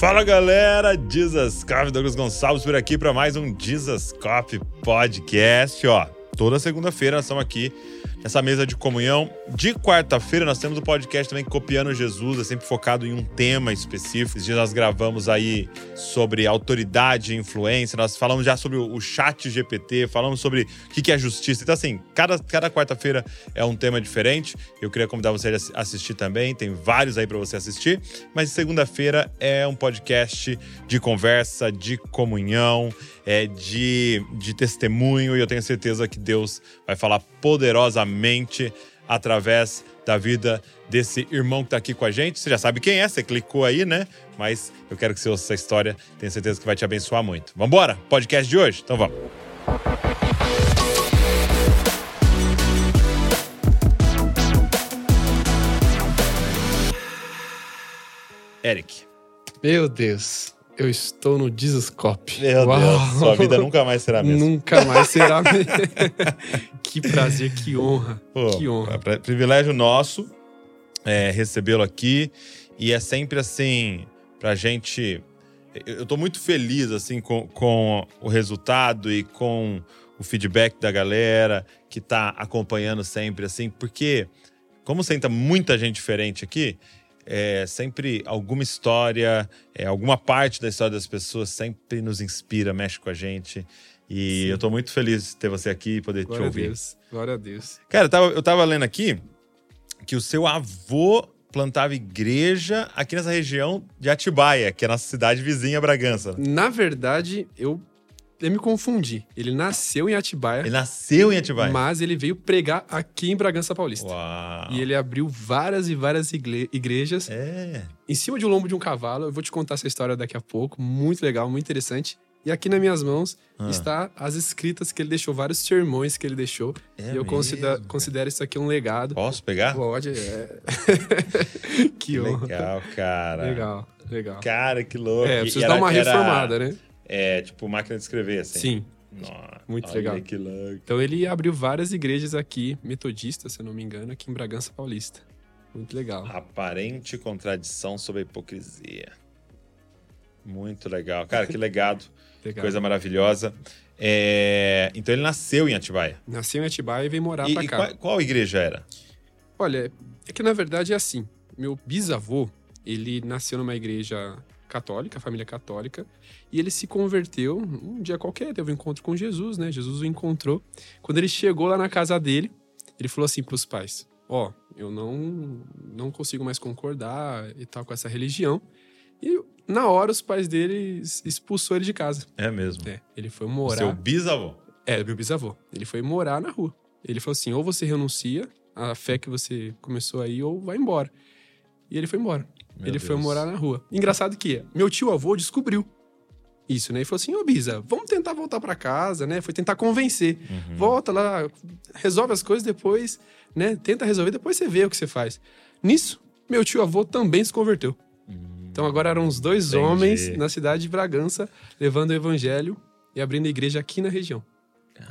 Fala galera, Jesus Cop, Douglas Gonçalves por aqui para mais um Jesus Cop Podcast. Ó, toda segunda-feira nós estamos aqui nessa mesa de comunhão. De quarta-feira nós temos o podcast também Copiando Jesus, é sempre focado em um tema específico. Esses dias nós gravamos aí sobre autoridade e influência, nós falamos já sobre o chat GPT, falamos sobre o que é justiça. Então assim, cada, cada quarta-feira é um tema diferente. Eu queria convidar você a assistir também, tem vários aí para você assistir. Mas segunda-feira é um podcast de conversa, de comunhão, é, de, de testemunho e eu tenho certeza que Deus vai falar poderosamente através da vida desse irmão que está aqui com a gente. Você já sabe quem é, você clicou aí, né? Mas eu quero que você ouça essa história, tenho certeza que vai te abençoar muito. Vamos embora? Podcast de hoje? Então vamos. Eric. Meu Deus. Eu estou no Discoscope. Meu Uau. Deus, sua vida nunca mais será a mesma. Nunca mais será a mesma. que prazer, que honra. Pô, que honra. Privilégio nosso é, recebê-lo aqui. E é sempre assim, pra gente. Eu tô muito feliz assim com, com o resultado e com o feedback da galera que tá acompanhando sempre, assim, porque como senta muita gente diferente aqui, é, sempre alguma história, é, alguma parte da história das pessoas sempre nos inspira, mexe com a gente. E Sim. eu tô muito feliz de ter você aqui e poder Glória te ouvir. A Deus. Glória a Deus. Cara, eu tava, eu tava lendo aqui que o seu avô plantava igreja aqui nessa região de Atibaia, que é a nossa cidade vizinha, Bragança. Na verdade, eu eu me confundi. Ele nasceu em Atibaia. Ele nasceu em Atibaia. Mas ele veio pregar aqui em Bragança Paulista. Uau. E ele abriu várias e várias igrejas. É. Em cima de um lombo de um cavalo. Eu vou te contar essa história daqui a pouco. Muito legal, muito interessante. E aqui nas minhas mãos ah. está as escritas que ele deixou, vários sermões que ele deixou. É e eu considero, considero, isso aqui um legado. Posso pegar? Pode, é. que, que legal, cara. Legal, legal. Cara, que louco. É, preciso dar uma reformada, era... né? É, tipo, máquina de escrever, assim. Sim. Nossa, Muito legal. Então ele abriu várias igrejas aqui, metodistas, se eu não me engano, aqui em Bragança Paulista. Muito legal. Aparente contradição sobre a hipocrisia. Muito legal. Cara, que legado. legal. Coisa maravilhosa. É... Então ele nasceu em Atibaia. Nasceu em Atibaia e veio morar e, pra e cá. Qual, qual igreja era? Olha, é que na verdade é assim. Meu bisavô, ele nasceu numa igreja católica, família católica, e ele se converteu um dia qualquer, teve um encontro com Jesus, né? Jesus o encontrou. Quando ele chegou lá na casa dele, ele falou assim para os pais: Ó, oh, eu não, não consigo mais concordar e tal com essa religião. E na hora os pais dele expulsou ele de casa. É mesmo? É, ele foi morar. Seu bisavô? É, meu bisavô. Ele foi morar na rua. Ele falou assim: ou você renuncia à fé que você começou aí, ou vai embora. E ele foi embora. Meu ele Deus. foi morar na rua. Engraçado que meu tio avô descobriu isso, né? E falou assim: Ô Bisa, vamos tentar voltar para casa, né? Foi tentar convencer. Uhum. Volta lá, resolve as coisas depois, né? Tenta resolver, depois você vê o que você faz. Nisso, meu tio avô também se converteu. Uhum. Então agora eram os dois Entendi. homens na cidade de Bragança levando o evangelho e abrindo a igreja aqui na região.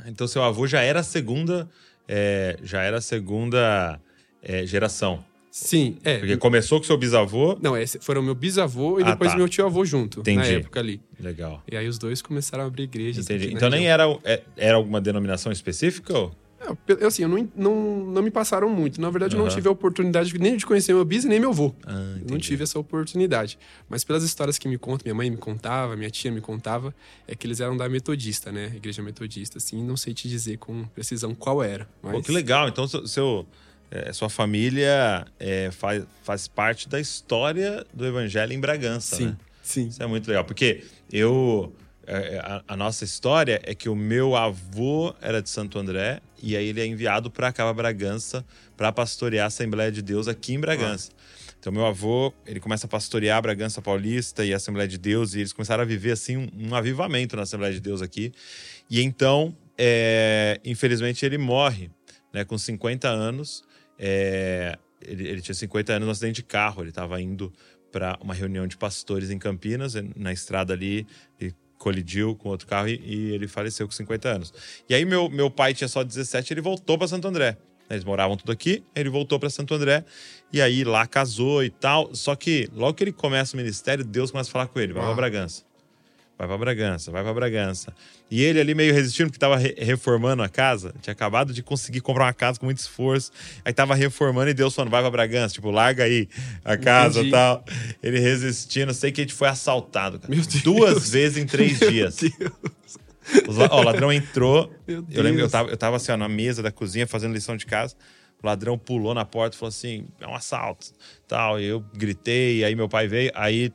Então seu avô já era a segunda, é, já era a segunda é, geração. Sim, é. Porque começou com seu bisavô. Não, esse foram meu bisavô e ah, depois tá. meu tio avô junto. Entendi. Na época ali. Legal. E aí os dois começaram a abrir igrejas. Entendi. Então nem era, é, era alguma denominação específica? Ou? É, assim, eu não, não, não me passaram muito. Na verdade, uhum. eu não tive a oportunidade nem de conhecer meu bis nem meu avô. Ah, não tive essa oportunidade. Mas pelas histórias que me contam, minha mãe me contava, minha tia me contava, é que eles eram da metodista, né? Igreja metodista, assim. Não sei te dizer com precisão qual era. Mas... Pô, que legal. Então, seu... é, sua família é, faz, faz parte da história do evangelho em Bragança, sim, né? Sim. Isso é muito legal, porque eu. É, é, a, a, nossa história é que o meu avô era de Santo André e aí ele é enviado para Cava Bragança para pastorear a Assembleia de Deus aqui em Bragança. Ah. Então, meu avô, ele começa a pastorear Bragança Paulista e a Assembleia de Deus, e eles começaram a viver, assim, um, um avivamento na Assembleia de Deus aqui. E então, é, infelizmente, ele morre, né, com 50 anos, é, ele, ele, tinha 50 anos no acidente de carro, ele estava indo para uma reunião de pastores em Campinas, na estrada ali, ele colidiu com outro carro e, e, ele faleceu com 50 anos. E aí meu, meu pai tinha só 17, ele voltou para Santo André. Eles moravam tudo aqui, ele voltou para Santo André e aí lá casou e tal. Só que logo que ele começa o ministério, Deus começa a falar com ele: vai Uau. pra Bragança. Vai pra Bragança, vai pra Bragança. E ele ali meio resistindo, porque tava re- reformando a casa. Tinha acabado de conseguir comprar uma casa com muito esforço. Aí tava reformando e Deus falando, vai pra Bragança. Tipo, larga aí a casa e tal. Ele resistindo. Sei que a gente foi assaltado, cara. Meu Deus. Duas vezes em três dias. Meu Deus. Os la- ó, o ladrão entrou. Meu Eu lembro que eu Deus. tava, eu tava assim, ó, na mesa da cozinha fazendo lição de casa. O ladrão pulou na porta e falou assim: é um assalto. Tal. E eu gritei, aí meu pai veio. Aí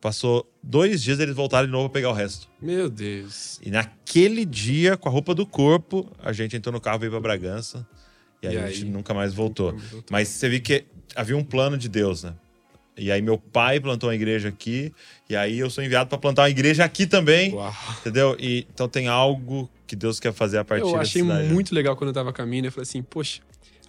passou dois dias, eles voltaram de novo pra pegar o resto. Meu Deus. E naquele dia, com a roupa do corpo, a gente entrou no carro e veio pra Bragança. E aí, E a aí? gente nunca mais voltou. Nunca voltou. Mas você viu que havia um plano de Deus, né? E aí meu pai plantou uma igreja aqui, e aí eu sou enviado pra plantar uma igreja aqui também. Uau. Entendeu? E, então tem algo que Deus quer fazer a partir Eu achei cidade. muito legal quando eu tava caminhando. Eu falei assim, poxa,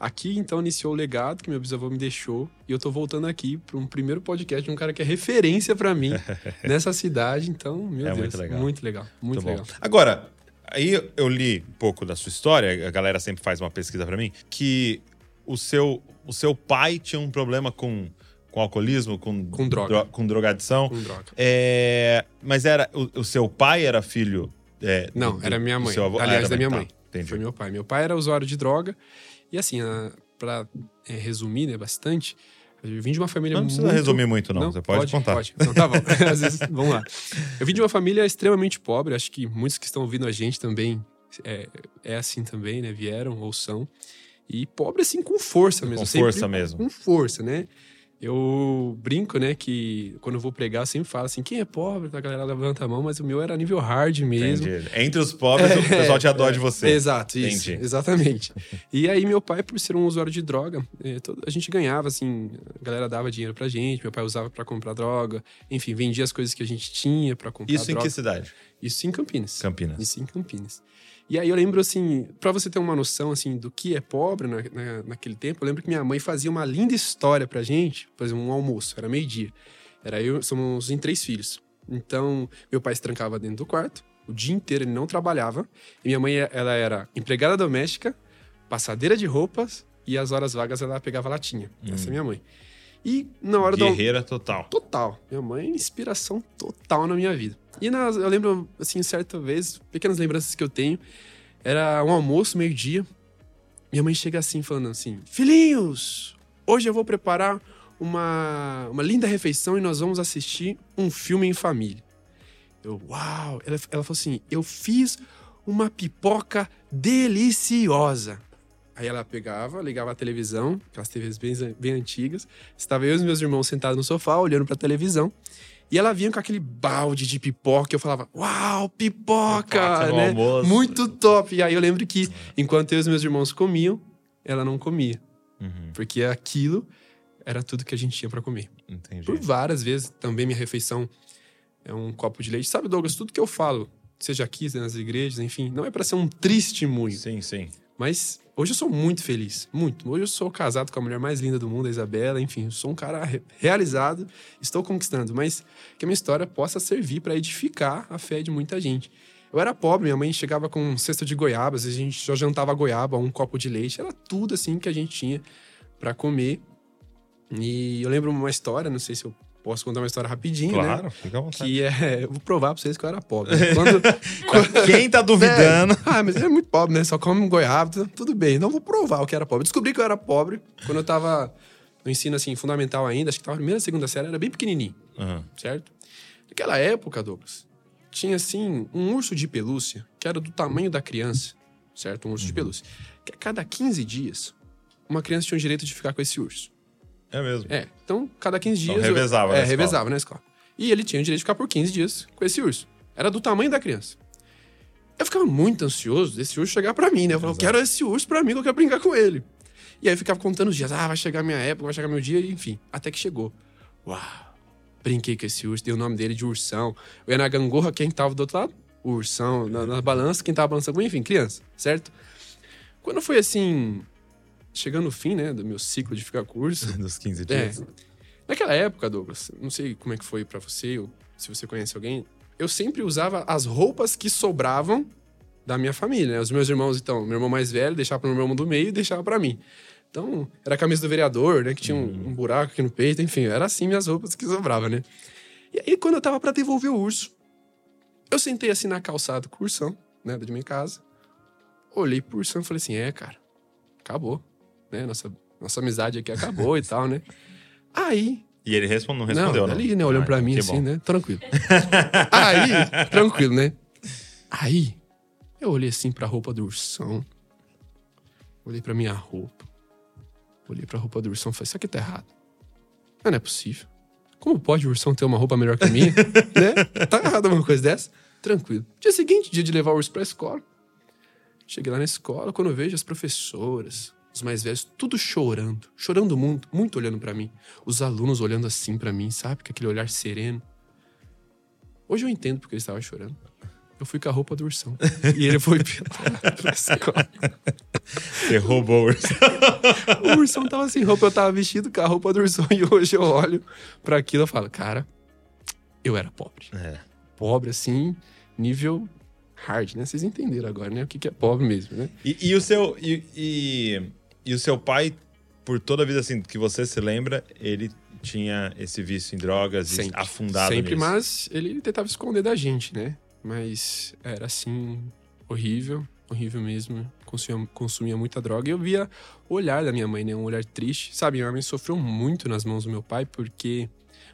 aqui então iniciou o legado que meu bisavô me deixou. E eu tô voltando aqui para um primeiro podcast de um cara que é referência pra mim nessa cidade. Então, meu É Deus, muito legal. muito legal. Muito Muito legal. bom. Agora, aí eu li um pouco da sua história, a galera sempre faz uma pesquisa pra mim, que o seu, o seu pai tinha um problema com, com alcoolismo, com, Com droga. com drogadição. Com droga. É, mas era o, o seu pai era filho. é, Não, do- era minha mãe. Ah, Aliás, da minha tá, mãe. entendi. Foi meu pai. Meu pai era usuário de droga. E assim, a, pra é, resumir, né, bastante, eu vim de uma família Não precisa muito... resumir muito, não. Você pode, contar. Pode. Então tá bom. Às vezes, vamos lá. Eu vim de uma família extremamente pobre. Acho que muitos que estão ouvindo a gente também é, é assim também, né? Vieram ou são. E pobre assim com força mesmo. Com sempre força mesmo. Com força, né? Eu brinco, né, que quando eu vou pregar, eu sempre falo assim: quem é pobre? A galera levanta a mão, mas o meu era nível hard mesmo. Entendi. Entre os pobres, o pessoal tinha dó de você. Exato, isso. Entendi. Exatamente. e aí, meu pai, por ser um usuário de droga, todo- a gente ganhava, assim, a galera dava dinheiro pra gente, meu pai usava pra comprar droga, enfim, vendia as coisas que a gente tinha pra comprar Isso em droga. que cidade? Isso em Campinas. Campinas. Isso em Campinas. E aí eu lembro, assim, pra você ter uma noção, assim, do que é pobre na, na- naquele tempo, eu lembro que minha mãe fazia uma linda história pra gente, por exemplo, um almoço, era meio-dia. Era eu, somos em três filhos. Então, meu pai se trancava dentro do quarto, o dia inteiro ele não trabalhava, e minha mãe, ela era empregada doméstica, passadeira de roupas, e as horas vagas ela pegava latinha. Essa é minha mãe. E na hora do Guerreira total. total. Minha mãe é inspiração total na minha vida. E eu lembro, assim, certa vez, pequenas lembranças que eu tenho, era um almoço, meio-dia. Minha mãe chega assim, falando assim: Filhinhos, hoje eu vou preparar uma, uma linda refeição e nós vamos assistir um filme em família. Eu, uau! Ela, ela falou assim: Eu fiz uma pipoca deliciosa. Aí ela pegava, ligava a televisão, aquelas TVs bem, bem antigas. Estava eu e meus irmãos sentados no sofá, olhando pra televisão. E ela vinha com aquele balde de pipoca. E eu falava, uau, pipoca! Pipoca né? Muito top! E aí eu lembro que, enquanto eu e os meus irmãos comiam, ela não comia. Uhum, Porque aquilo era tudo que a gente tinha pra comer. entendi. Por várias vezes, também minha refeição é um copo de leite. Sabe, Douglas, tudo que eu falo, seja aqui, nas igrejas, enfim, não é pra ser um testemunho. Sim, sim. Mas hoje eu sou muito feliz, muito. Hoje eu sou casado com a mulher mais linda do mundo, a Isabela. Enfim, eu sou um cara re- realizado, estou conquistando. Mas que a minha história possa servir para edificar a fé de muita gente. Eu era pobre, minha mãe chegava com um cesto de goiabas, a gente só jantava goiaba, um copo de leite, era tudo assim que a gente tinha para comer. E eu lembro uma história, não sei se eu posso contar uma história rapidinho, né? Claro, fica à vontade. Que é. Eu vou provar pra vocês que eu era pobre. Quando, Quem tá duvidando? é, ah, mas ele é muito pobre, né? Só come goiaba, tu- tudo bem. Não vou provar o que era pobre. Descobri que eu era pobre quando eu tava no ensino, assim, fundamental ainda. Acho que tava na primeira, segunda série. Era bem pequenininho, Aham. certo? Naquela época, Douglas, tinha, assim, um urso de pelúcia que era do tamanho da criança, certo? Um urso de pelúcia. Que a cada 15 dias, uma criança tinha o direito de ficar com esse urso. É mesmo. É, então, cada 15 Então, dias... eu- revezava na É, escola. revezava na escola. E ele tinha o direito de ficar por 15 dias com esse urso. Era do tamanho da criança. Eu ficava muito ansioso desse urso chegar pra mim, né? Eu falava, eu quero esse urso pra mim, que eu quero brincar com ele. E aí eu ficava contando os dias. Ah, vai chegar minha época, vai chegar meu dia, e enfim. Até que chegou. Uau! Brinquei com esse urso, dei o nome dele de ursão. Eu ia na gangorra, quem tava do outro lado? O ursão. Na, na balança, quem tava balançando? Enfim, criança, certo? Quando foi assim... Chegando o fim, né, do meu ciclo de ficar com o urso... Dos 15 É. dias. Naquela época, Douglas, não sei como é que foi pra você, ou se você conhece alguém, eu sempre usava as roupas que sobravam da minha família, né? Os meus irmãos, então, meu irmão mais velho deixava para meu irmão do meio e deixava para mim. Então, era a camisa do vereador, né? Que tinha um, Uhum. um buraco aqui no peito, enfim, era assim minhas roupas que sobrava, né? E aí, quando eu tava para devolver o urso, eu sentei assim na calçada com o ursão, né? Da minha casa. Olhei pro ursão e falei assim: é, cara, acabou, né? Nossa, nossa amizade aqui acabou e tal, né? Aí, E ele respon- não respondeu, não? ali, né? Olhando Ah, pra mim assim, bom. né? Tranquilo. Aí, tranquilo, né? Aí, eu olhei assim pra roupa do ursão. Olhei pra minha roupa. Olhei pra roupa do ursão e falei, isso aqui tá errado. Mas não é possível. Como pode o ursão ter uma roupa melhor que a minha? né? Tá errado uma coisa dessa? Tranquilo. Dia seguinte, dia de levar o urso pra escola. Cheguei lá na escola, quando eu vejo as professoras, os mais velhos, tudo chorando. Chorando muito, muito olhando pra mim. Os alunos olhando assim pra mim, sabe? Com aquele olhar sereno. Hoje eu entendo porque ele estava chorando. Eu fui com a roupa do ursão. E ele foi pela escola. Você roubou o urso. O ursão tava sem roupa, eu tava vestido com a roupa do ursão. E hoje eu olho pra aquilo e falo, cara, eu era pobre. É. Pobre, assim, nível hard, né? Vocês entenderam agora, né? O que que é pobre mesmo, né? E, e o seu e, e, e o seu pai, por toda a vida assim que você se lembra, ele tinha esse vício em drogas e afundado Sempre, nisso. mas ele tentava esconder da gente, né? Mas era assim, horrível, horrível mesmo. Consumia, consumia muita droga. E eu via o olhar da minha mãe, né? Um olhar triste. Sabe, minha mãe sofreu muito nas mãos do meu pai, porque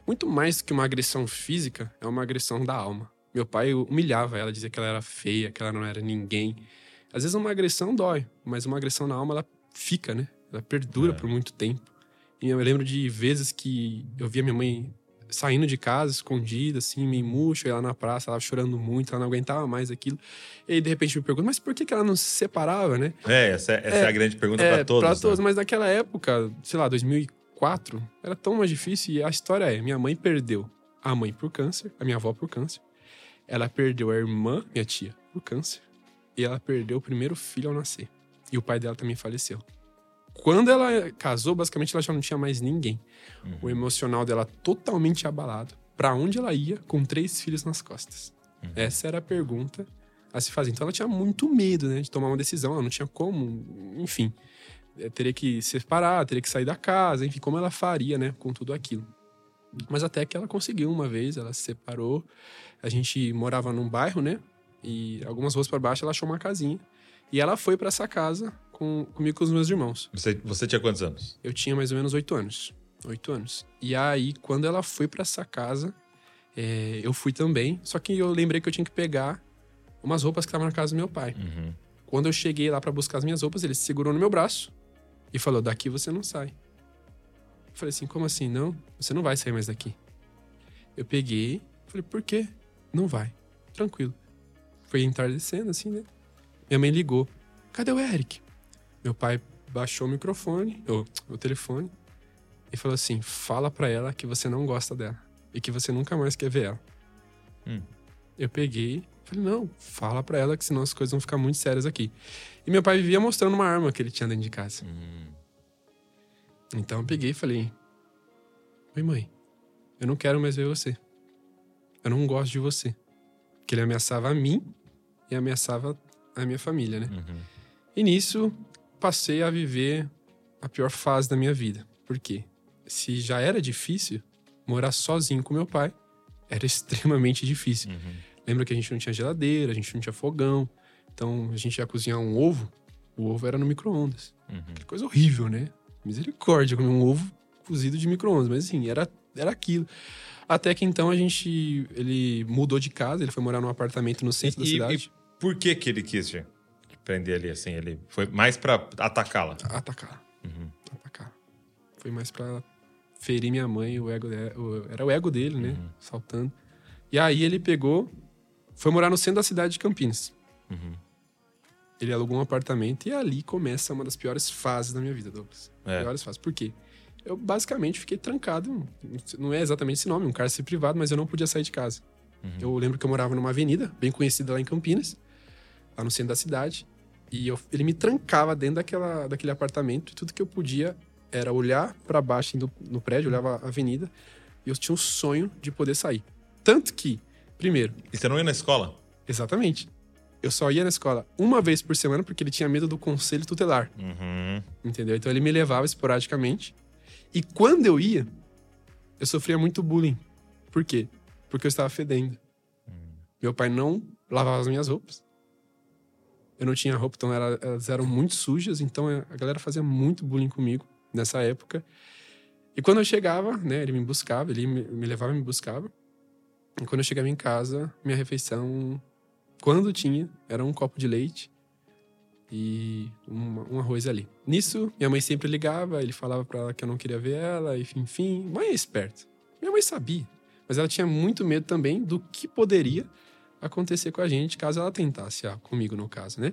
muito mais do que uma agressão física, é uma agressão da alma. Meu pai humilhava ela, dizia que ela era feia, que ela não era ninguém. Às vezes uma agressão dói, mas uma agressão na alma, ela fica, né? Ela perdura É. por muito tempo. E eu lembro de vezes que eu via minha mãe saindo de casa, escondida, assim, meio murcha, lá na praça, ela chorando muito, ela não aguentava mais aquilo. E aí, de repente, me pergunta, mas por que, que ela não se separava, né? É, essa, é- essa é, É, a grande pergunta é, pra todos. pra né? todos, mas naquela época, sei lá, 2004, era tão mais difícil. E a história é: minha mãe perdeu a mãe por câncer, a minha avó por câncer. Ela perdeu a irmã, minha tia, por câncer. E ela perdeu o primeiro filho ao nascer. E o pai dela também faleceu. Quando ela casou, basicamente ela já não tinha mais ninguém. Uhum. O emocional dela totalmente abalado. Pra onde ela ia com três filhos nas costas? Uhum. Essa era a pergunta a se fazer. Então ela tinha muito medo, né, de tomar uma decisão. Ela não tinha como, enfim, eh, teria que se separar, teria que sair da casa, enfim, como ela faria, né, com tudo aquilo. Mas até que ela conseguiu uma vez, ela se separou. A gente morava num bairro, né? E algumas ruas para baixo ela achou uma casinha. E ela foi para essa casa com, comigo e com os meus irmãos. Você, você tinha quantos anos? Eu tinha mais ou menos oito anos. Oito anos. E aí, quando ela foi para essa casa, é, eu fui também. Só que eu lembrei que eu tinha que pegar umas roupas que estavam na casa do meu pai. Uhum. Quando eu cheguei lá para buscar as minhas roupas, ele se segurou no meu braço e falou: Daqui você não sai. Eu falei assim: Como assim? Não, você não vai sair mais daqui. Eu peguei, falei: Por quê? Não vai. Tranquilo. Foi entardecendo assim, né? Minha mãe ligou: Cadê o Eric? Meu pai baixou o microfone, ou o telefone, e falou assim: Fala pra ela que você não gosta dela e que você nunca mais quer ver ela. Hum. Eu peguei, falei: Não, fala pra ela que senão as coisas vão ficar muito sérias aqui. E meu pai vivia mostrando uma arma que ele tinha dentro de casa. Hum. Então eu peguei e falei: Oi, mãe, eu não quero mais ver você. Eu não gosto de você. Porque ele ameaçava a mim e ameaçava a minha família, né? Uhum. E nisso, passei a viver a pior fase da minha vida. Por quê? Se já era difícil morar sozinho com meu pai, era extremamente difícil. Uhum. Lembra que a gente não tinha geladeira, a gente não tinha fogão. Então, a gente ia cozinhar um ovo, o ovo era no micro-ondas. Uhum. Que coisa horrível, né? Misericórdia, comer um ovo cozido de micro-ondas. Mas assim, era, era aquilo. Até que então a gente. Ele mudou de casa, ele foi morar num apartamento no centro da E- cidade. Por que que ele quis prender ali assim? Ele foi mais pra atacá-la. Atacar. Uhum. Atacar. Foi mais pra ferir minha mãe, o ego dela. o- Era o ego dele, né? Uhum. Saltando. E aí ele pegou, foi morar no centro da cidade de Campinas. Uhum. Ele alugou um apartamento e ali começa uma das piores fases da minha vida, Douglas. É. Piores fases. Por quê? Eu basicamente fiquei trancado. Não é exatamente esse nome, um cárcere privado, mas eu não podia sair de casa. Uhum. Eu lembro que eu morava numa avenida bem conhecida lá em Campinas, lá no centro da cidade. E eu- ele me trancava dentro daquela, daquele apartamento e tudo que eu podia era olhar pra baixo no, no prédio, olhava a avenida e eu tinha um sonho de poder sair. Tanto que, primeiro, E você não ia na escola? Exatamente. eu só ia na escola uma vez por semana porque ele tinha medo do conselho tutelar. Uhum. Entendeu? Então ele me levava esporadicamente. E quando eu ia, eu sofria muito bullying. Por quê? Porque eu estava fedendo. Meu pai não lavava as minhas roupas. Eu não tinha roupa, então elas eram muito sujas. Então a galera fazia muito bullying comigo nessa época. E quando eu chegava, né, ele me buscava, ele me, me levava e me buscava. E quando eu chegava em casa, minha refeição, quando tinha, era um copo de leite e um, um arroz ali. Nisso, minha mãe sempre ligava, ele falava pra ela que eu não queria ver ela, enfim, enfim. Mãe é esperta. Minha mãe sabia, mas ela tinha muito medo também do que poderia acontecer com a gente caso ela tentasse, ah, comigo no caso, né?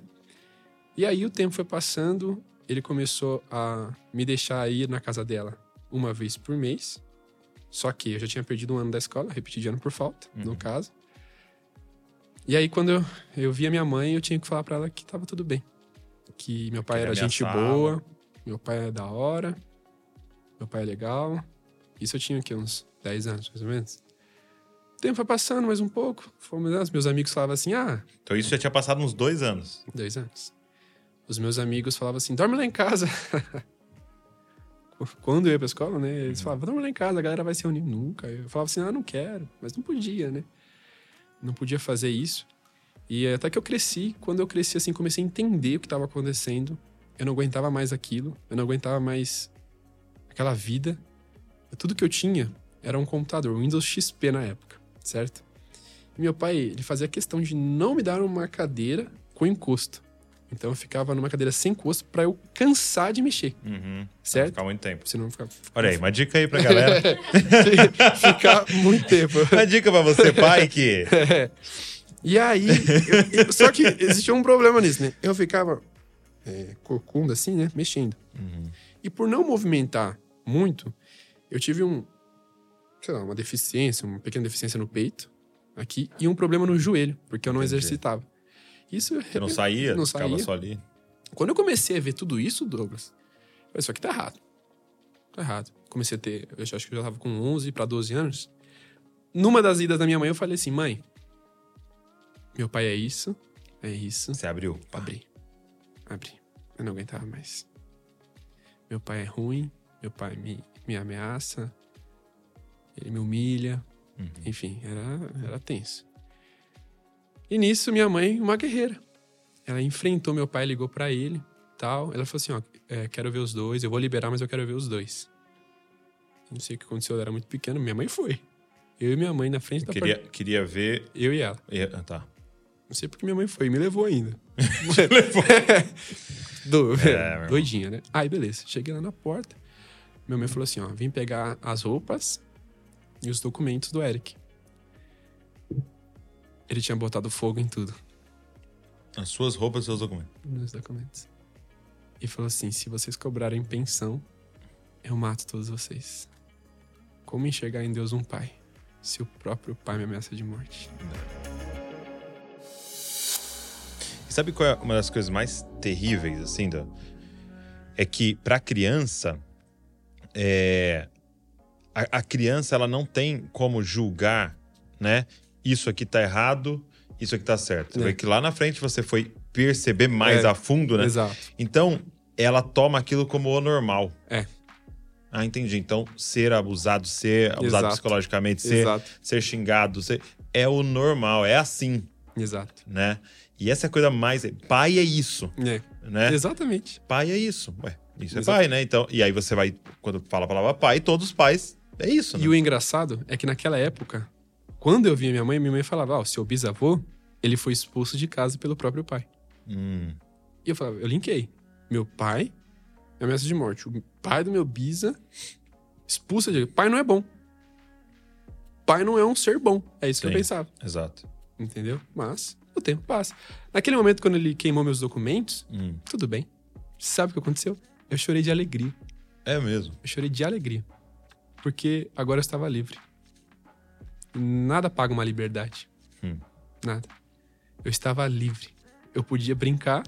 E aí o tempo foi passando, ele começou a me deixar ir na casa dela uma vez por mês. Só que eu já tinha perdido um ano da escola, repeti de ano por falta, Uhum. no caso. E aí, quando eu, eu via minha mãe, eu tinha que falar pra ela que tava tudo bem. Que meu pai Que era gente ameaçava. boa, meu pai é da hora, meu pai é legal. Isso eu tinha aqui uns 10 anos, mais ou menos. O tempo foi passando mais um pouco. Fomos, né, os meus amigos falavam assim: ah, Então isso já tinha passado uns dois anos. Dois anos. Os meus amigos falavam assim: dorme lá em casa. Quando eu ia pra escola, né? Eles falavam: dorme lá em casa, a galera vai se reunir. Nunca. Eu falava assim: ah, não quero. Mas não podia, né? Não podia fazer isso. E até que eu cresci. Quando eu cresci, assim, comecei a entender o que estava acontecendo. Eu não aguentava mais aquilo. Eu não aguentava mais aquela vida. Tudo que eu tinha era um computador, um Windows XP na época, certo? E meu pai, ele fazia questão de não me dar uma cadeira com encosto. Então eu ficava numa cadeira sem encosto pra eu cansar de mexer, Uhum. certo? Ficar muito tempo. Senão ficar, Olha aí, uma dica aí pra galera. ficar muito tempo. uma dica pra você, pai, que... É. E aí, eu- eu- só que existia um problema nisso, né? Eu ficava é, corcunda assim, né? Mexendo. Uhum. E por não movimentar muito, eu tive um, sei lá, uma deficiência, uma pequena deficiência no peito, aqui, e um problema no joelho, porque eu não Entendi. exercitava. Isso Você não saía? Não ficava saía. só ali? Quando eu comecei a ver tudo isso, Douglas, eu falei, isso aqui tá errado. Tá errado. Comecei a ter, eu acho que eu já tava com 11 para 12 anos. Numa das idas da minha mãe, eu falei assim, mãe, meu pai é isso, é isso. Você abriu. Abri. Abri. Eu não aguentava mais. Meu pai é ruim, meu pai me, me ameaça, ele me humilha. Uhum. Enfim, era, era tenso. E nisso, minha mãe, uma guerreira. Ela enfrentou meu pai, ligou pra ele, tal. Ela falou assim, ó, é, quero ver os dois, eu vou liberar, mas eu quero ver os dois. Não sei o que aconteceu, eu era muito pequeno, minha mãe foi. Eu e minha mãe na frente da Queria, porta. queria ver... Eu e ela. Ah, tá. Não sei porque minha mãe foi, me levou ainda. Levou. Do, É, doidinha, né? Aí, beleza. Cheguei lá na porta. Minha mãe falou assim: ó, vim pegar as roupas e os documentos do Eric. Ele tinha botado fogo em tudo As suas roupas e seus documentos. nos documentos. E falou assim: se vocês cobrarem pensão, eu mato todos vocês. Como enxergar em Deus um pai, se o próprio pai me ameaça de morte? E sabe qual é uma das coisas mais terríveis, assim, da... É que pra criança, é... a, a criança, ela não tem como julgar, né? Isso aqui tá errado, isso aqui tá certo. É. que lá na frente você foi perceber mais É. a fundo, né? Exato. Então, ela toma aquilo como o normal. É. Ah, entendi. Então, ser abusado, ser abusado Exato. psicologicamente, ser, Exato. ser xingado, ser... é o normal, é assim, Exato. né? E essa é a coisa mais. Pai é isso, É. né? Exatamente. Pai é isso. Ué, isso é Exato. pai, né? Então, e aí você vai, quando fala a palavra pai, todos os pais é isso, né? E o engraçado é que naquela época, quando eu via minha mãe, minha mãe falava: Ó, o seu bisavô, ele foi expulso de casa pelo próprio pai. Hum, E eu falava: eu linkei. Meu pai, é ameaça de morte. O pai do meu bisa, expulso de. Pai não é bom. Pai não é um ser bom. É isso que Sim. eu pensava. exato. Entendeu? Mas o tempo passa. Naquele momento, quando ele queimou meus documentos, Hum, tudo bem. Sabe o que aconteceu? Eu chorei de alegria. é mesmo. Eu chorei de alegria. Porque agora eu estava livre. Nada paga uma liberdade. Hum. Nada. Eu estava livre. Eu podia brincar.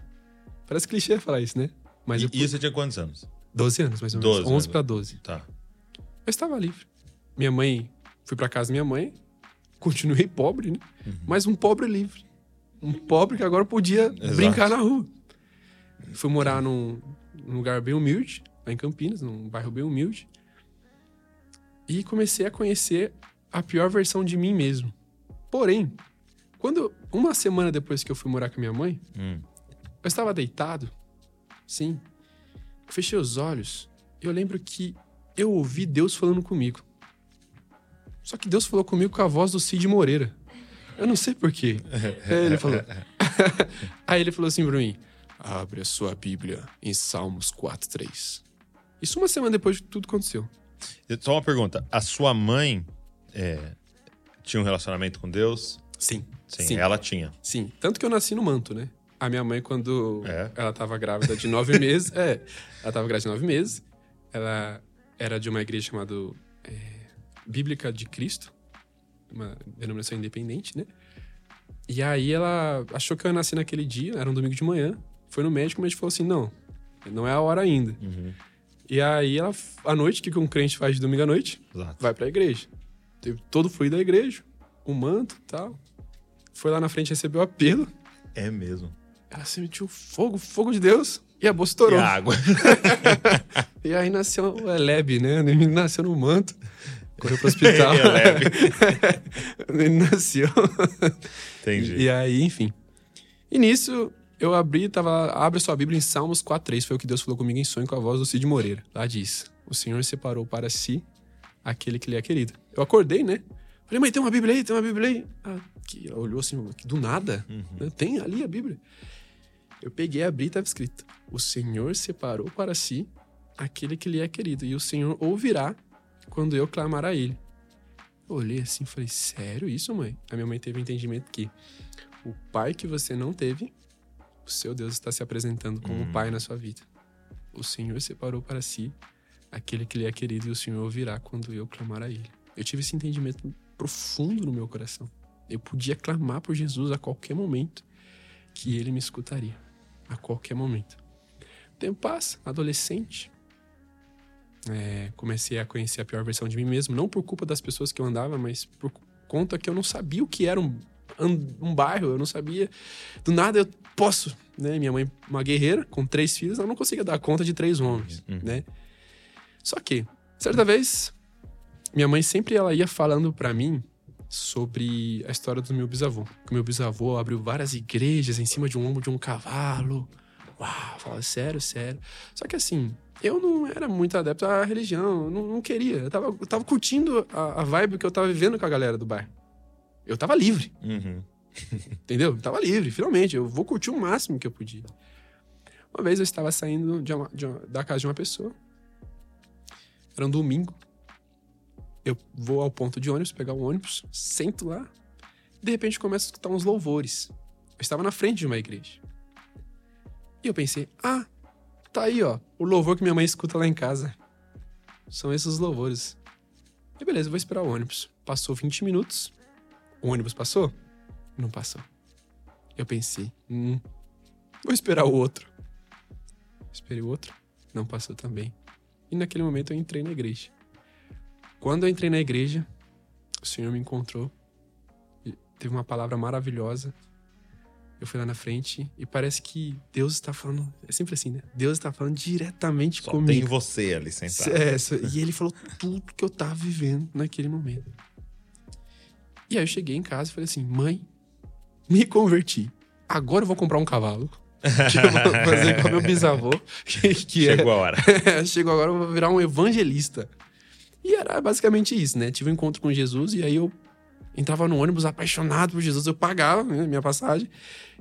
Parece clichê falar isso, né? Mas e, eu e você tinha quantos anos? 12 anos, mais ou menos. 12, 11 né? para 12. Tá. Eu estava livre. Minha mãe... Fui para casa da minha mãe. Continuei pobre, né? Uhum. Mas um pobre livre. um pobre que agora podia Exato. brincar na rua. Fui morar num, num lugar bem humilde, lá em Campinas, num bairro bem humilde. E comecei a conhecer a pior versão de mim mesmo. Porém, quando uma semana depois que eu fui morar com a minha mãe, Hum. eu estava deitado, sim. Fechei os olhos e eu lembro que eu ouvi Deus falando comigo. Só que Deus falou comigo com a voz do Cid Moreira. Eu não sei porquê. Aí ele falou. Aí ele falou assim pra mim: Abre a sua Bíblia em Salmos 4,3. Isso uma semana depois de tudo aconteceu. Só uma pergunta. A sua mãe é, tinha um relacionamento com Deus? Sim. Sim, Sim. ela tinha. Sim. Tanto que eu nasci no manto, né? A minha mãe, quando É? ela tava grávida de nove meses. É, ela tava grávida de nove meses. Ela era de uma igreja chamada é, Bíblica de Cristo, uma denominação independente, né? E aí ela achou que eu ia nascer naquele dia, era um domingo de manhã. Foi no médico, o médico falou assim: não, não é a hora ainda. Uhum. E aí ela, à noite, o que que um crente faz de domingo à noite? Exato. vai pra igreja. Teve todo o fluido da igreja, o manto e tal. Foi lá na frente, recebeu o apelo. É mesmo. Ela sentiu fogo, fogo de Deus. E a bolsa E estourou. a água. E aí nasceu o Eleb, né? Ele nasceu no manto. Correu pro hospital. Eleb. Ele nasceu. Entendi. E aí, enfim. E nisso, eu abri, tava. Abre sua Bíblia em Salmos 4,3. Foi o que Deus falou comigo em sonho com a voz do Cid Moreira. Lá diz: O Senhor separou para si aquele que lhe é querido. Eu acordei, né? Falei, mãe, tem uma Bíblia aí, tem uma Bíblia aí. Ah, que, ela olhou assim, do nada. né? Tem ali a Bíblia. Eu peguei, abri e estava escrito: O Senhor separou para si aquele que lhe é querido, e o Senhor ouvirá quando eu clamar a ele. Eu olhei assim e falei: Sério isso, mãe? A minha mãe teve o entendimento que o pai que você não teve, o seu Deus está se apresentando como Hum. pai na sua vida. O Senhor separou para si aquele que lhe é querido, e o Senhor ouvirá quando eu clamar a ele. Eu tive esse entendimento profundo no meu coração. Eu podia clamar por Jesus a qualquer momento que ele me escutaria. A qualquer momento. O tempo passa, adolescente. É, comecei a conhecer a pior versão de mim mesmo, não por culpa das pessoas que eu andava, mas por conta que eu não sabia o que era um, um, bairro, eu não sabia. Do nada eu posso, né? Minha mãe, uma guerreira, com três filhos, ela não conseguia dar conta de três homens, Uhum. né? Só que, certa vez, minha mãe sempre ela ia falando pra mim sobre a história do meu bisavô. Que o meu bisavô abriu várias igrejas em cima de um ombro de um cavalo. Uau, fala sério, sério. Só que assim, eu não era muito adepto à religião, eu não, não queria. Eu tava, eu tava curtindo a, a vibe que eu tava vivendo com a galera do bairro. Eu tava livre, Uhum. entendeu? Eu tava livre, finalmente. Eu vou curtir o máximo que eu podia. Uma vez eu estava saindo de uma- de uma- da casa de uma pessoa. Era um domingo. Eu vou ao ponto de ônibus, pegar o ônibus, sento lá. De repente começo a escutar uns louvores. Eu estava na frente de uma igreja. E eu pensei, ah, tá aí, ó, o louvor que minha mãe escuta lá em casa. São esses louvores. E beleza, eu vou esperar o ônibus. Passou 20 minutos. O ônibus passou? Não passou. Eu pensei, hum, vou esperar o outro. Esperei o outro, não passou também. E naquele momento eu entrei na igreja. Quando eu entrei na igreja, o Senhor me encontrou. e Teve uma palavra maravilhosa. Eu fui lá na frente e parece que Deus está falando. É sempre assim, né? Deus está falando diretamente Só comigo. tem você ali sentado. É, e ele falou tudo que eu tava vivendo naquele momento. E aí eu cheguei em casa e falei assim: mãe, me converti. Agora eu vou comprar um cavalo. que eu vou fazer com meu bisavô, que, que é- Chegou a hora. Chegou agora, eu vou virar um evangelista. E era basicamente isso, né? Tive um encontro com Jesus e aí eu entrava no ônibus apaixonado por Jesus. Eu pagava né, minha passagem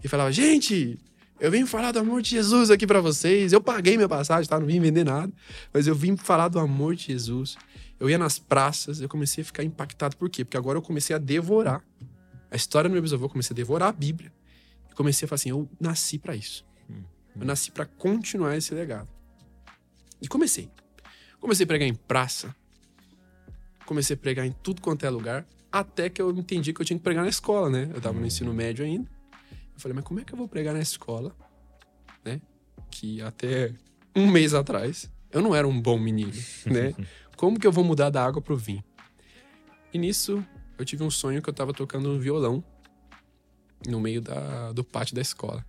e falava: gente, eu vim falar do amor de Jesus aqui pra vocês. Eu paguei minha passagem, tá? Não vim vender nada, mas eu vim falar do amor de Jesus. Eu ia nas praças, eu comecei a ficar impactado. Por quê? Porque agora eu comecei a devorar a história do meu bisavô, eu comecei a devorar a Bíblia. E comecei a falar assim: eu nasci pra isso. Eu nasci pra continuar esse legado. E comecei. Comecei a pregar em praça. Comecei a pregar em tudo quanto é lugar. Até que eu entendi que eu tinha que pregar na escola, né? Eu tava no ensino médio ainda. Eu falei, mas como é que eu vou pregar na escola? Né? Que até um mês atrás eu não era um bom menino, né? Como que eu vou mudar da água pro vinho? E nisso eu tive um sonho que eu tava tocando um violão no meio da, do pátio da escola.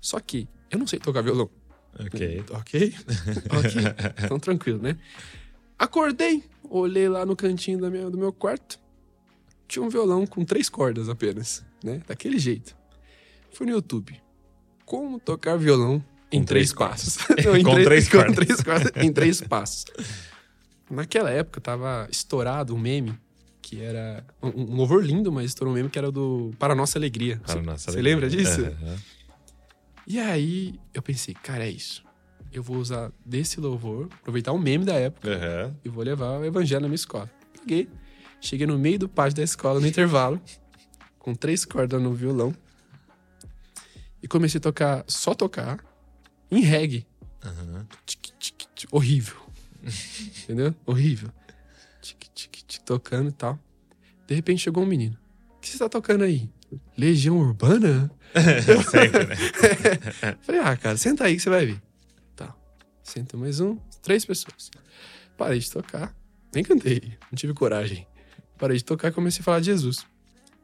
Só que eu não sei tocar violão. Ok. Ok? ok. Então tranquilo, né? Acordei, olhei lá no cantinho da minha, do meu quarto. Tinha um violão com três cordas apenas, né? Daquele jeito. Fui no YouTube. Como tocar violão em três, três passos. Com em três com cordas. três cordas. Em três passos. Naquela época tava estourado um meme que era um, um louvor lindo, mas estourou um meme que era do Para Nossa Alegria. Para Você- nossa Você alegria. lembra disso? E aí eu pensei, cara, é isso. Eu vou usar desse louvor, aproveitar o meme da época Aham. e vou levar o evangelho na minha escola. Peguei, cheguei no meio do pátio da escola, no intervalo, com três cordas no violão. E comecei a tocar, só tocar, em reggae. Tic, horrível. Entendeu? Horrível. Tic, tic, tic, tocando e tal. De repente chegou um menino. O que você tá tocando aí? Legião Urbana? Sempre, né? Falei, ah, cara, senta aí que você vai ver. Tá. Senta mais um, três pessoas. Parei de tocar. Nem cantei, não tive coragem. Parei de tocar e comecei a falar de Jesus.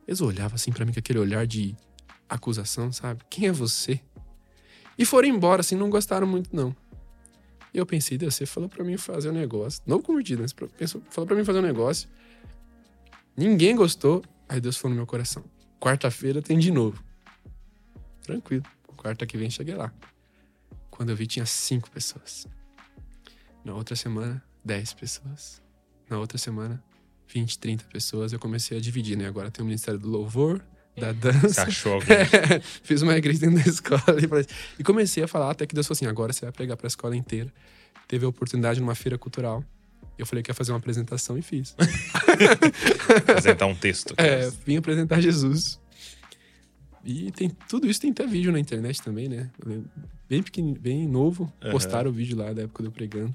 Eles olhavam assim pra mim com aquele olhar de acusação, sabe? Quem é você? E foram embora, assim, não gostaram muito, não. E eu pensei, Deus, você falou pra mim fazer um negócio. Não convertido, mas pra- pensou- falou pra mim fazer um negócio. Ninguém gostou. Aí Deus falou no meu coração. Quarta-feira tem de novo. Tranquilo. Quarta que vem cheguei lá. Quando eu vi, tinha cinco pessoas. Na outra semana, dez pessoas. Na outra semana, 20, 30 pessoas. Eu comecei a dividir, né? Agora tem o Ministério do Louvor, da Você dança. achou alguém? Fiz uma igreja dentro da escola. E falei- E comecei a falar, até que Deus falou assim: agora você vai pregar pra escola inteira. Teve a oportunidade numa feira cultural. Eu falei que ia fazer uma apresentação e fiz. Apresentar um texto. É, vim apresentar Jesus. E tem tudo isso tem até vídeo na internet também, né? Bem pequeno, bem novo, Aham. postaram o vídeo lá da época do pregando.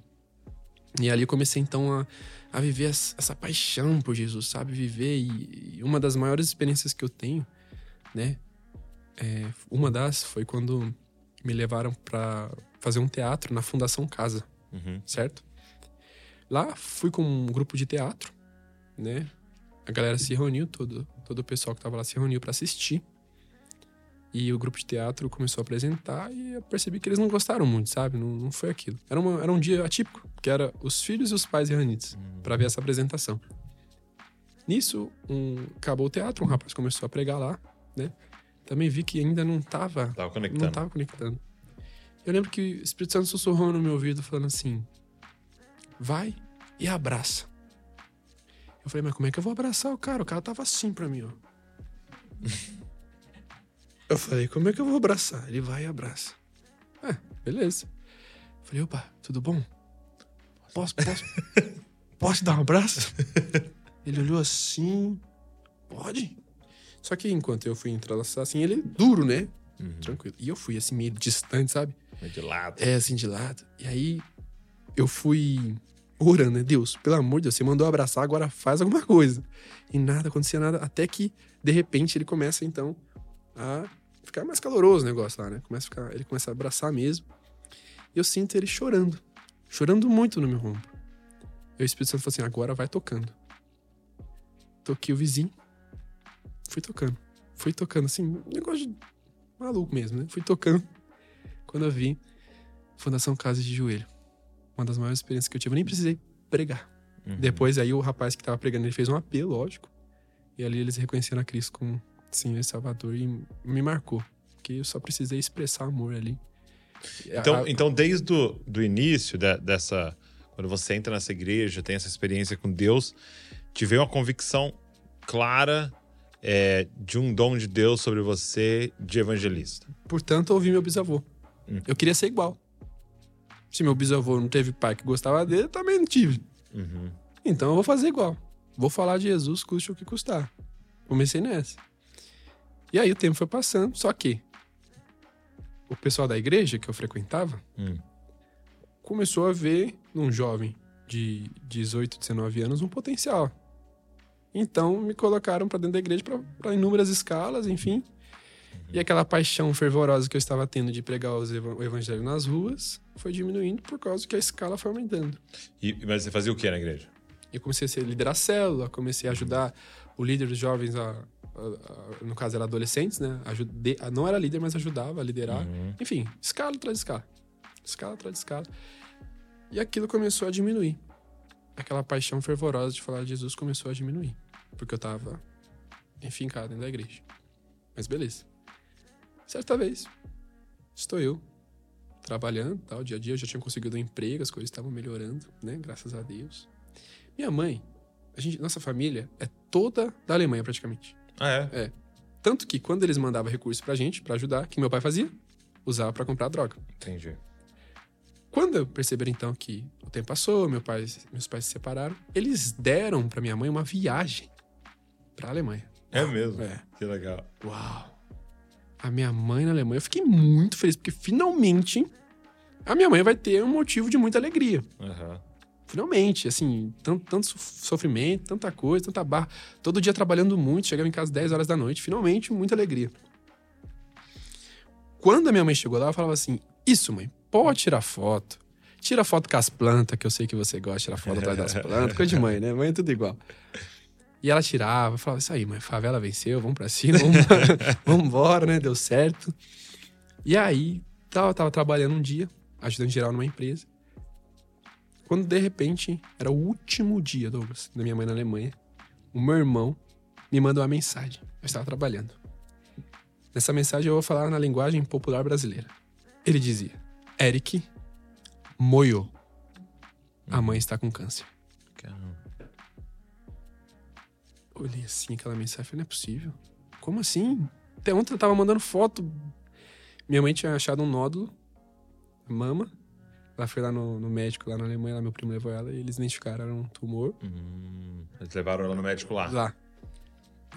E ali comecei então a, a viver essa, paixão por Jesus, sabe? Viver e, e uma das maiores experiências que eu tenho, né? É, uma das foi quando me levaram pra fazer um teatro na Fundação Casa Uhum. certo? Lá fui com um grupo de teatro, né? A galera se reuniu, todo, todo o pessoal que tava lá se reuniu para assistir. E o grupo de teatro começou a apresentar e eu percebi que eles não gostaram muito, sabe? Não, não foi aquilo. Era, uma, era um dia atípico, que era os filhos e os pais erranites, para ver essa apresentação. Nisso, um, acabou o teatro, um rapaz começou a pregar lá, né? Também vi que ainda não tava Tava não conectando. tava conectando. Eu lembro que o Espírito Santo sussurrou no meu ouvido, falando assim: vai e abraça. Eu falei, mas como é que eu vou abraçar o cara? O cara tava assim pra mim, ó. Eu falei, como é que eu vou abraçar? Ele vai e abraça. Ah, beleza. Eu falei, opa, tudo bom? Posso, posso, posso dar um abraço? Ele olhou assim, pode? Só que enquanto eu fui entrelaçar assim, ele duro, né? Uhum. Tranquilo. E eu fui assim, meio distante, sabe? De lado. É, assim, de lado. E aí eu fui orando, né? Deus, pelo amor de Deus, você mandou abraçar, agora faz alguma coisa. E nada, acontecia nada. Até que, de repente, ele começa, então, a ficar mais caloroso o negócio lá, né? Começa a ficar, ele começa a abraçar mesmo. E eu sinto ele chorando. Chorando muito no meu ombro. E o Espírito Santo falou assim: agora vai tocando. Toquei o vizinho. Fui tocando. Fui tocando, assim, um negócio de maluco mesmo, né? Fui tocando. Quando eu vi, Fundação Casa de Joelho. Uma das maiores experiências que eu tive. Eu nem precisei pregar. Uhum. Depois, aí, o rapaz que tava pregando, ele fez um apelo, lógico. E ali eles reconheceram a Cristo como Senhor e Salvador. E me marcou. Porque eu só precisei expressar amor ali. Então, A- então desde o do início da- dessa. Quando você entra nessa igreja, tem essa experiência com Deus, te veio uma convicção clara é, de um dom de Deus sobre você de evangelista. Portanto, eu ouvi meu bisavô. Hum. Eu queria ser igual. Se meu bisavô não teve pai que gostava dele, eu também não tive. Uhum. Então eu vou fazer igual. Vou falar de Jesus, custe o que custar. Comecei nessa. E aí o tempo foi passando, só que o pessoal da igreja que eu frequentava Hum. começou a ver num jovem de 18, 19 anos um potencial. Então me colocaram para dentro da igreja para inúmeras escalas, enfim. E aquela paixão fervorosa que eu estava tendo de pregar o evangelho nas ruas foi diminuindo por causa que a escala foi aumentando. E, mas você fazia o que na igreja? Eu comecei a ser- liderar a célula, comecei a ajudar o líder dos jovens a, no caso era adolescentes, né? Ajude, não era líder, mas ajudava a liderar. Uhum. Enfim, escala atrás de escala. Escala atrás de escala. E aquilo começou a diminuir. Aquela paixão fervorosa de falar de Jesus começou a diminuir. Porque eu tava enfincado dentro da igreja. Mas beleza. Certa vez, estou eu trabalhando, tal, dia a dia, eu já tinha conseguido um emprego, as coisas estavam melhorando, né? Graças a Deus. Minha mãe, a gente, nossa família é toda da Alemanha praticamente. Ah, é? É. Tanto que quando eles mandavam recursos pra gente, pra ajudar, o que meu pai fazia? Usava pra comprar droga. Entendi. Quando eu perceber então que o tempo passou, meu pai, meus pais se separaram, eles deram pra minha mãe uma viagem pra Alemanha. É mesmo? É. Que legal. Uau! A minha mãe na Alemanha, eu fiquei muito feliz, porque finalmente a minha mãe vai ter um motivo de muita alegria. Aham. Finalmente, assim, tanto, tanto so- sofrimento, tanta coisa, tanta barra. Todo dia trabalhando muito, chegava em casa às 10 horas da noite. Finalmente, muita alegria. Quando a minha mãe chegou lá, ela falava assim: Isso, mãe, pode tirar foto. Tira foto com as plantas, que eu sei que você gosta de tirar foto atrás das plantas. Coisa de mãe, né? Mãe é tudo igual. E ela tirava, falava: Isso aí, mãe, favela venceu, vamos pra cima, vamos, vamos embora, né? Deu certo. E aí, tava, tava trabalhando um dia, ajudando geral numa empresa. Quando de repente, era o último dia, Douglas, da minha mãe na Alemanha, o meu irmão me manda uma mensagem. Eu estava trabalhando. Nessa mensagem eu vou falar na linguagem popular brasileira. Ele dizia: Eric moiou. A mãe está com câncer. Caramba. Olhei assim aquela mensagem falei: não é possível. Como assim? Até ontem eu tava mandando foto. Minha mãe tinha achado um nódulo, mama. Ela foi lá no, no médico, lá na Alemanha, lá meu primo levou ela e eles identificaram era um tumor Hum, eles levaram ela no médico lá. lá.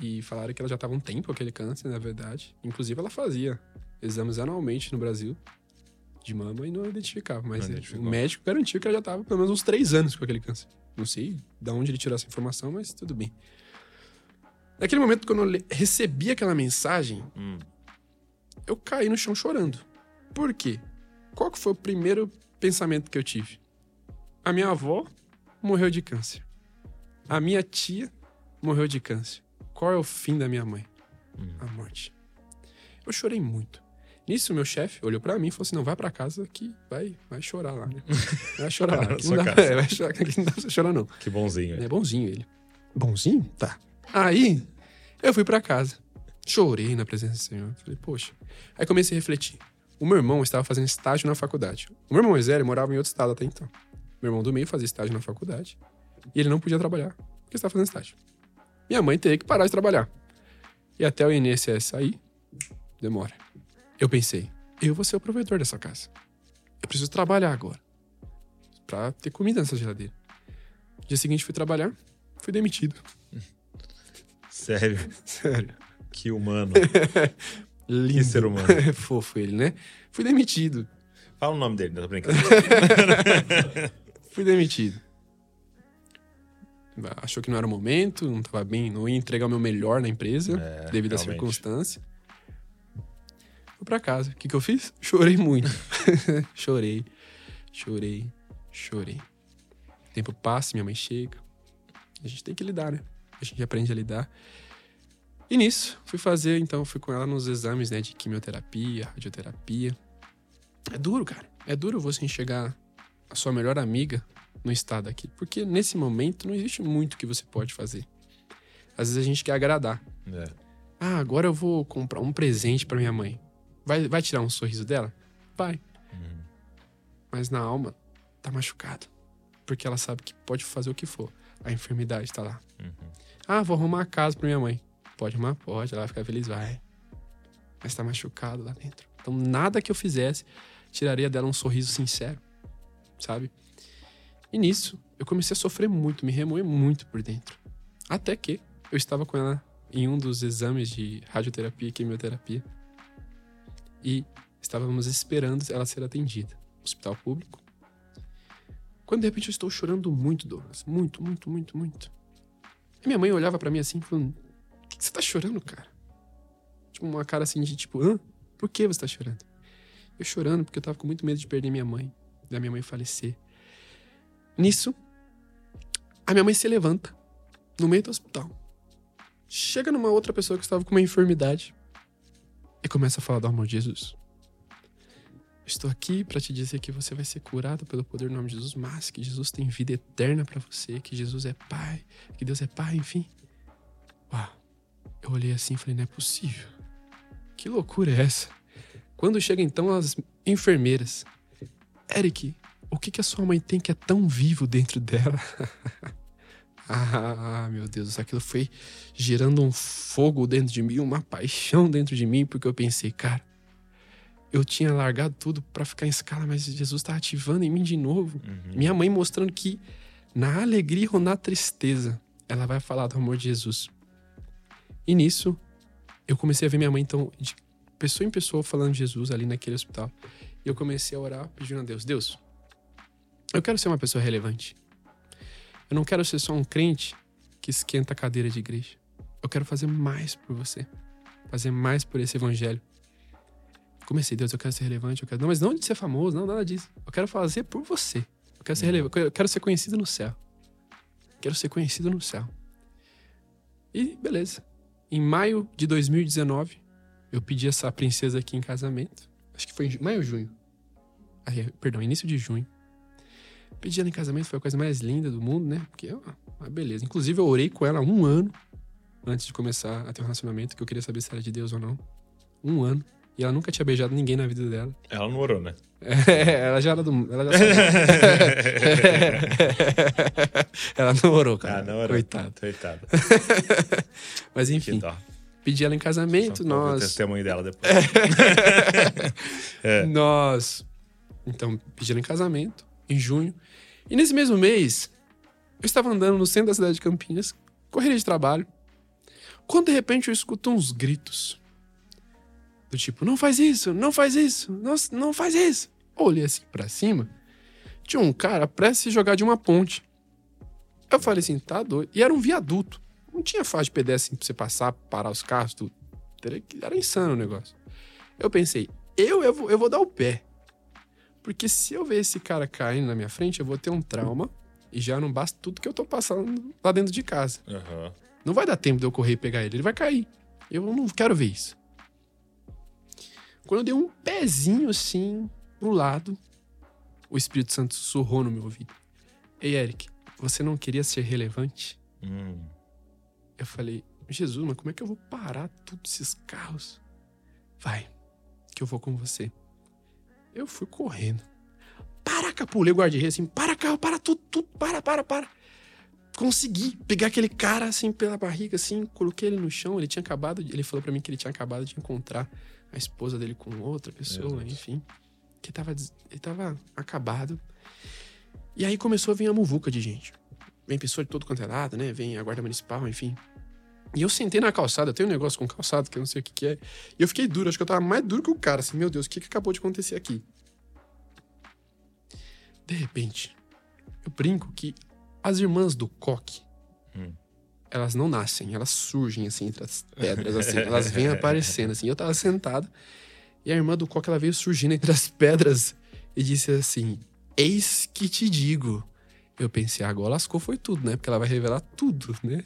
E falaram que ela já tava um tempo com aquele câncer, na verdade. Inclusive, ela fazia exames anualmente no Brasil de mama e não identificava. Mas Não o médico garantiu que ela já tava pelo menos uns três anos com aquele câncer. Não sei de onde ele tirou essa informação, mas tudo bem. Naquele momento, quando eu recebi aquela mensagem, Hum. eu caí no chão chorando. Por quê? Qual que foi o primeiro pensamento que eu tive? A minha avó morreu de câncer. A minha tia morreu de câncer. Qual é o fim da minha mãe? Hum. A morte. Eu chorei muito. Nisso, meu chefe olhou pra mim e falou assim: não, vai pra casa que vai, vai chorar lá, né? Vai chorar lá. Não, dá, é, vai chorar, aqui não dá pra você chorar, não. Que bonzinho. É bonzinho ele. Bonzinho? Tá. Aí, eu fui pra casa. Chorei na presença do Senhor. Falei, poxa. Aí comecei a refletir. O meu irmão estava fazendo estágio na faculdade. O meu irmão mais velho morava em outro estado até então. Meu irmão do meio fazia estágio na faculdade. E ele não podia trabalhar, porque estava fazendo estágio. Minha mãe teria que parar de trabalhar. E até o INSS sair, demora. Eu pensei, eu vou ser o provedor dessa casa. Eu preciso trabalhar agora. Pra ter comida nessa geladeira. Dia seguinte fui trabalhar, fui demitido. Sério. Sério. Que humano. Lindo. Que ser humano. Fofo ele, né? Fui demitido. Fala o nome dele, não tô brincando. Fui demitido. Achou que não era o momento, não tava bem, não ia entregar o meu melhor na empresa, É, devido à circunstância. Fui pra casa. O que, que eu fiz? Chorei muito. chorei, chorei, chorei. O tempo passa, minha mãe chega. A gente tem que lidar, né? A gente aprende a lidar. E nisso, fui fazer, então, fui com ela nos exames, né, de quimioterapia, radioterapia. É duro, cara. É duro você enxergar a sua melhor amiga no estado aqui. Porque nesse momento não existe muito que você pode fazer. Às vezes a gente quer agradar. É. Ah, agora eu vou comprar um presente pra minha mãe. Vai, vai tirar um sorriso dela? Vai. Uhum. Mas na alma tá machucado. Porque ela sabe que pode fazer o que for. A enfermidade tá lá. Uhum. Ah, vou arrumar a casa pra minha mãe. Pode arrumar? Pode. Ela vai ficar feliz? Vai. Mas tá machucado lá dentro. Então nada que eu fizesse tiraria dela um sorriso sincero. Sabe? E nisso, eu comecei a sofrer muito, me remoer muito por dentro. Até que eu estava com ela em um dos exames de radioterapia e quimioterapia. E estávamos esperando ela ser atendida. Hospital público. Quando de repente eu estou chorando muito, Douglas. Muito, muito, muito, muito. E minha mãe olhava pra mim assim, falando: que você tá chorando, cara? Tipo, uma cara assim de tipo: Hã? Por que você tá chorando? Eu chorando porque eu tava com muito medo de perder minha mãe, da minha mãe falecer. Nisso, a minha mãe se levanta no meio do hospital. chega numa outra pessoa que estava com uma enfermidade e começa a falar do amor de Jesus. Estou aqui para te dizer que você vai ser curado pelo poder do nome de Jesus, mas que Jesus tem vida eterna para você, que Jesus é Pai, que Deus é Pai, enfim. Uau. Eu olhei assim e falei, não é possível. Que loucura é essa? Quando chega então as enfermeiras, Eric, o que, que a sua mãe tem que é tão vivo dentro dela? ah, meu Deus, aquilo foi gerando um fogo dentro de mim, uma paixão dentro de mim, porque eu pensei, cara, eu tinha largado tudo para ficar em escala, mas Jesus está ativando em mim de novo. Uhum. Minha mãe mostrando que na alegria ou na tristeza, ela vai falar do amor de Jesus. E nisso, eu comecei a ver minha mãe, então, de pessoa em pessoa falando de Jesus ali naquele hospital. E eu comecei a orar pedindo a Deus: Deus, eu quero ser uma pessoa relevante. Eu não quero ser só um crente que esquenta a cadeira de igreja. Eu quero fazer mais por você. Fazer mais por esse evangelho. Comecei, Deus, eu quero ser relevante, eu quero. Não, mas não de ser famoso, não, nada disso. Eu quero fazer por você. Eu quero ser relevante, eu quero ser conhecido no céu. Quero ser conhecido no céu. E beleza. Em maio de 2019, eu pedi essa princesa aqui em casamento. Acho que foi em maio ou junho. Aí, perdão, início de junho. Pedi ela em casamento, foi a coisa mais linda do mundo, né? Porque, ó, uma beleza. Inclusive, eu orei com ela um ano antes de começar a ter um relacionamento, que eu queria saber se era de Deus ou não. Um ano. E ela nunca tinha beijado ninguém na vida dela. Ela não orou, né? É, ela já era do. Ela, já ela não orou, cara. Ah, não orou. Coitado. Coitado. Mas enfim. Pedi ela em casamento, Só nós. O testemunho dela depois. é. Nós. Então, pedi ela em casamento, em junho. E nesse mesmo mês, eu estava andando no centro da cidade de Campinas, correria de trabalho, quando de repente eu escuto uns gritos. Do tipo, não faz isso, não faz isso, não, não faz isso. olhei assim pra cima, tinha um cara prestes a se jogar de uma ponte. Eu falei assim, tá doido. E era um viaduto. Não tinha faixa de pedestre assim, pra você passar, parar os carros, tudo. Era insano o negócio. Eu pensei, eu, eu, vou, eu vou dar o pé. Porque se eu ver esse cara caindo na minha frente, eu vou ter um trauma e já não basta tudo que eu tô passando lá dentro de casa. Uhum. Não vai dar tempo de eu correr e pegar ele, ele vai cair. Eu não quero ver isso. Quando eu dei um pezinho assim pro lado, o Espírito Santo sussurrou no meu ouvido. Ei, Eric, você não queria ser relevante? Hum. Eu falei, Jesus, mas como é que eu vou parar todos esses carros? Vai, que eu vou com você. Eu fui correndo. Para, capulei o guarda assim, para carro, para tudo, tudo, para, para, para. Consegui pegar aquele cara assim pela barriga, assim, coloquei ele no chão. Ele tinha acabado, ele falou para mim que ele tinha acabado de encontrar a esposa dele com outra pessoa, enfim. Que tava, ele tava acabado. E aí começou a vir a muvuca de gente. Vem pessoa de todo quanto é lado, né? Vem a guarda municipal, enfim. E eu sentei na calçada, eu tenho um negócio com calçado que eu não sei o que, que é. E eu fiquei duro, acho que eu tava mais duro que o cara, assim, meu Deus, o que, que acabou de acontecer aqui? De repente, eu brinco que as irmãs do coque, hum elas não nascem, elas surgem assim entre as pedras, assim, elas vêm aparecendo assim. Eu tava sentado e a irmã do Coque ela veio surgindo entre as pedras e disse assim: Eis que te digo. Eu pensei, agora lascou foi tudo, né? Porque ela vai revelar tudo, né?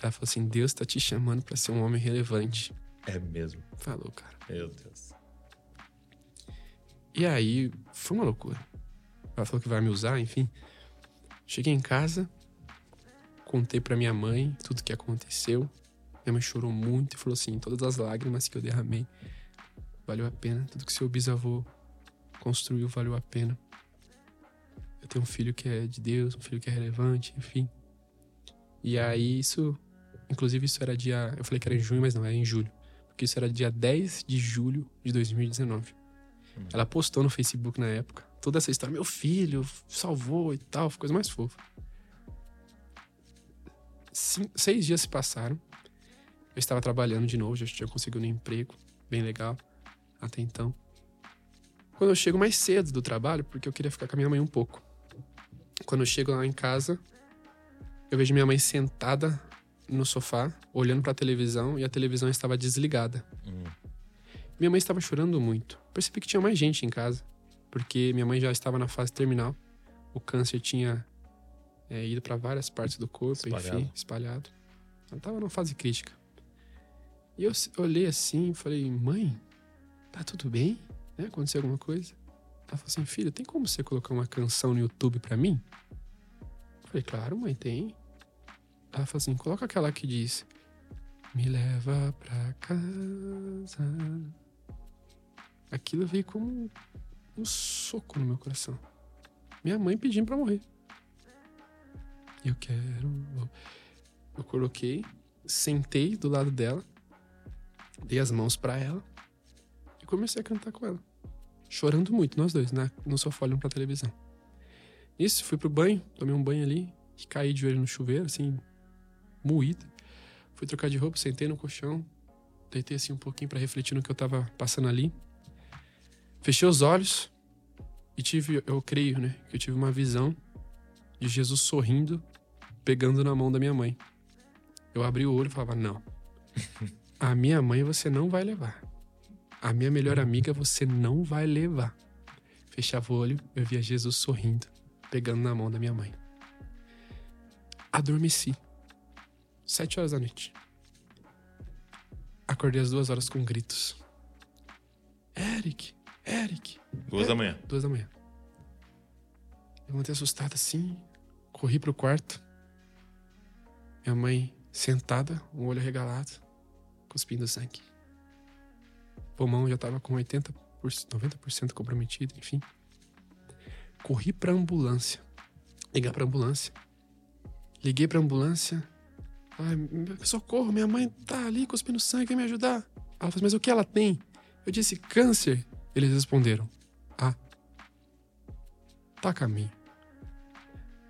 Ela falou assim: Deus tá te chamando para ser um homem relevante. É mesmo. Falou, cara. Meu Deus. E aí, foi uma loucura. Ela falou que vai me usar, enfim. Cheguei em casa, contei para minha mãe tudo que aconteceu. Minha mãe chorou muito e falou assim: todas as lágrimas que eu derramei valeu a pena. Tudo que seu bisavô construiu valeu a pena. Eu tenho um filho que é de Deus, um filho que é relevante, enfim. E aí isso, inclusive isso era dia, eu falei que era em junho, mas não, era em julho. Porque isso era dia 10 de julho de 2019. Hum. Ela postou no Facebook na época toda essa história, meu filho salvou e tal, coisa mais fofa cinco, seis dias se passaram. Eu estava trabalhando de novo, já tinha conseguido um emprego bem legal até então. Quando eu chego mais cedo do trabalho, porque eu queria ficar com a minha mãe um pouco. Quando eu chego lá em casa, eu vejo minha mãe sentada no sofá, olhando para a televisão e a televisão estava desligada. Hum. Minha mãe estava chorando muito. Percebi que tinha mais gente em casa, porque minha mãe já estava na fase terminal. O câncer tinha é, ido para várias partes do corpo, espalhado. enfim, espalhado. Ela tava numa fase crítica. E eu olhei assim e falei, mãe, tá tudo bem? Né? Aconteceu alguma coisa? Ela falou assim, filho, tem como você colocar uma canção no YouTube pra mim? Eu falei, claro, mãe, tem. Ela falou assim, coloca aquela que diz, me leva pra casa. Aquilo veio como um soco no meu coração. Minha mãe pedindo pra morrer. Eu quero. Eu coloquei, sentei do lado dela, dei as mãos para ela e comecei a cantar com ela. Chorando muito, nós dois, né? no sofá olhando pra televisão. Isso, fui pro banho, tomei um banho ali, caí de joelho no chuveiro, assim, moído. Fui trocar de roupa, sentei no colchão, deitei assim um pouquinho para refletir no que eu tava passando ali. Fechei os olhos e tive, eu creio, né, que eu tive uma visão de Jesus sorrindo, pegando na mão da minha mãe. Eu abri o olho e falava: Não, a minha mãe você não vai levar. A minha melhor amiga você não vai levar. Fechava o olho, eu via Jesus sorrindo, pegando na mão da minha mãe. Adormeci. Sete horas da noite. Acordei às duas horas com gritos. Eric, Eric. Duas da manhã. Duas da manhã. Levantei assustado assim, corri pro quarto. Minha mãe sentada, um olho regalado, cuspindo sangue. O pulmão já tava com 80%, 90% comprometido, enfim. Corri pra ambulância. Ligar pra ambulância. Liguei pra ambulância. Ai, socorro, minha mãe tá ali cuspindo sangue, vem me ajudar. Ela falou, mas o que ela tem? Eu disse, câncer. Eles responderam, ah, tá a caminho.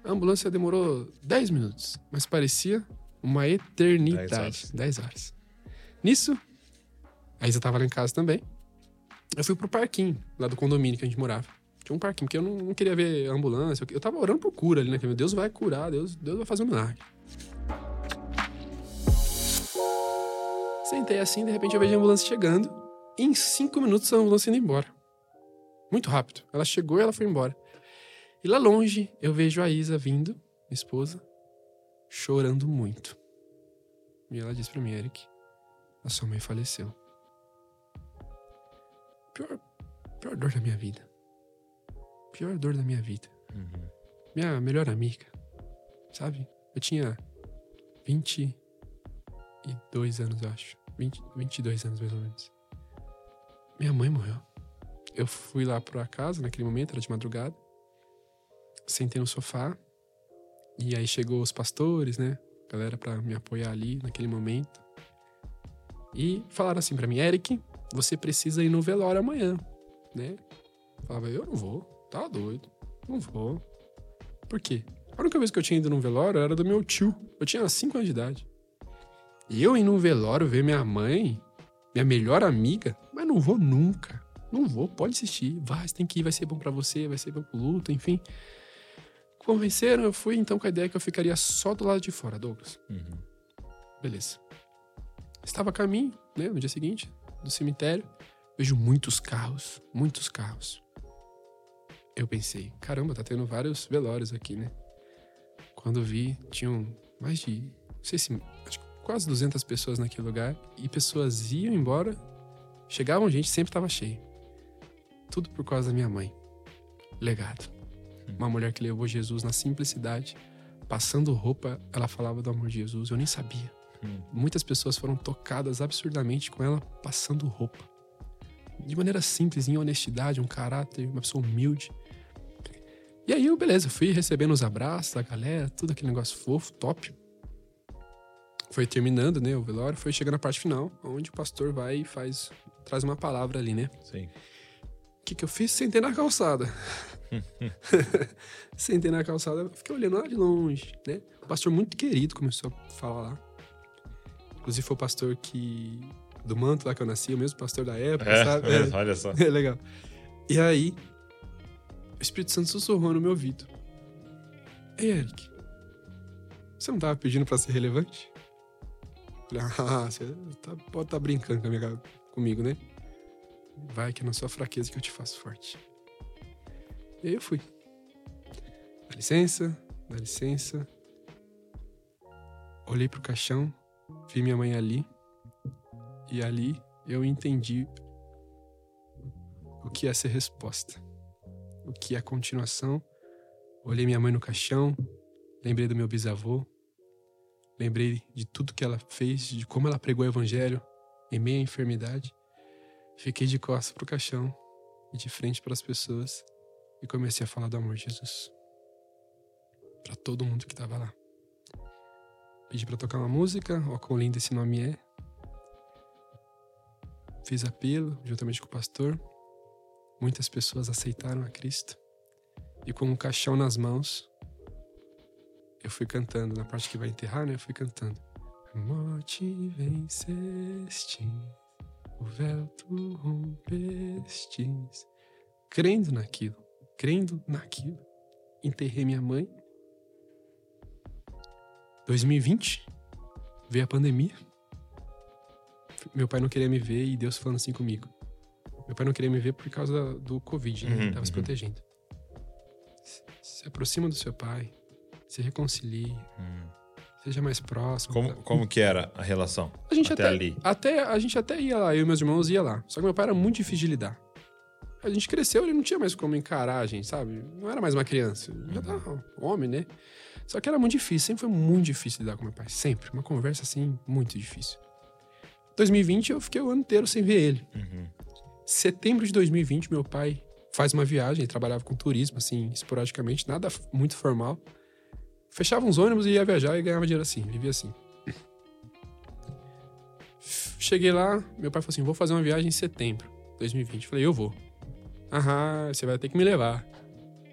A ambulância demorou 10 minutos, mas parecia uma eternidade. 10 horas. 10 horas. Nisso, a Isa tava lá em casa também. Eu fui pro parquinho, lá do condomínio que a gente morava. Tinha um parquinho, porque eu não, não queria ver ambulância. Eu tava orando por cura ali, né? Que Deus vai curar, Deus, Deus vai fazer um milagre. Sentei assim, de repente eu vejo a ambulância chegando. E em cinco minutos a ambulância indo embora. Muito rápido. Ela chegou e ela foi embora. E lá longe eu vejo a Isa vindo, minha esposa, chorando muito. E ela disse para mim, Eric, a sua mãe faleceu. Pior, pior dor da minha vida. Pior dor da minha vida. Uhum. Minha melhor amiga. Sabe? Eu tinha 22 anos, eu acho. 20, 22 anos, mais ou menos. Minha mãe morreu. Eu fui lá pra casa naquele momento, era de madrugada. Sentei no sofá. E aí chegou os pastores, né? Galera pra me apoiar ali naquele momento. E falaram assim para mim, Eric, você precisa ir no velório amanhã, né? Eu falava, eu não vou, tá doido, não vou. Por quê? A única vez que eu tinha ido num velório era do meu tio. Eu tinha 5 anos de idade. E eu ir num velório ver minha mãe, minha melhor amiga, mas não vou nunca. Não vou, pode assistir. Vai, você tem que ir, vai ser bom para você, vai ser bom pro luto, enfim. Convenceram, eu fui então com a ideia que eu ficaria só do lado de fora, Douglas. Uhum. Beleza. Estava a caminho, né, no dia seguinte, do cemitério. Vejo muitos carros, muitos carros. Eu pensei, caramba, tá tendo vários velórios aqui, né? Quando vi, tinham mais de, não sei se, acho que quase 200 pessoas naquele lugar. E pessoas iam embora, chegavam gente, sempre estava cheio. Tudo por causa da minha mãe. Legado. Uma mulher que levou Jesus na simplicidade, passando roupa, ela falava do amor de Jesus. Eu nem sabia. Hum. Muitas pessoas foram tocadas absurdamente com ela passando roupa. De maneira simples, em honestidade, um caráter, uma pessoa humilde. E aí, eu, beleza, fui recebendo os abraços da galera, tudo aquele negócio fofo, top. Foi terminando, né, o velório, foi chegando a parte final, onde o pastor vai e faz, traz uma palavra ali, né? Sim. O que, que eu fiz? Sentei na calçada. Sentei na calçada, fiquei olhando lá de longe, né? O pastor muito querido começou a falar lá. Inclusive foi o pastor que. Do manto lá que eu nasci, o mesmo pastor da época, é, sabe? É, olha só. É legal. E aí, o Espírito Santo sussurrou no meu ouvido. Ei, Eric, você não tava pedindo para ser relevante? Falei, ah, você tá, pode estar tá brincando com minha, comigo, né? Vai que é na sua fraqueza que eu te faço forte. E aí eu fui. Dá licença, dá licença. Olhei pro caixão, Vi minha mãe ali. E ali eu entendi o que é ser resposta. O que é continuação. Olhei minha mãe no caixão. Lembrei do meu bisavô. Lembrei de tudo que ela fez, de como ela pregou o evangelho em meio à enfermidade. Fiquei de costas pro caixão e de frente para as pessoas e comecei a falar do amor de Jesus para todo mundo que tava lá. Pedi para tocar uma música, ó quão lindo esse nome é. Fiz apelo juntamente com o pastor. Muitas pessoas aceitaram a Cristo. E com um caixão nas mãos, eu fui cantando. Na parte que vai enterrar, né? Eu fui cantando. A morte venceste, o véu tu rompestes. Crendo naquilo, crendo naquilo. Enterrei minha mãe. 2020, veio a pandemia. Meu pai não queria me ver e Deus falando assim comigo. Meu pai não queria me ver por causa do Covid, né? Ele tava uhum. se protegendo. Se aproxima do seu pai, se reconcilie, Hum. Seja mais próximo. Como, como que era a relação? A gente até, até, ali. até a gente até ia lá, eu e meus irmãos ia lá. Só que meu pai era muito difícil de lidar. A gente cresceu, ele não tinha mais como encarar a gente, sabe? Não era mais uma criança, já tava homem, né? Só que era muito difícil, sempre foi muito difícil lidar com meu pai, sempre. Uma conversa assim, muito difícil. 2020 eu fiquei o ano inteiro sem ver ele. Uhum. Setembro de 2020, meu pai faz uma viagem, ele trabalhava com turismo, assim, esporadicamente, nada muito formal. Fechava uns ônibus e ia viajar e ganhava dinheiro assim, vivia assim. Cheguei lá, meu pai falou assim: vou fazer uma viagem em setembro de 2020. Falei, eu vou. Aham, você vai ter que me levar.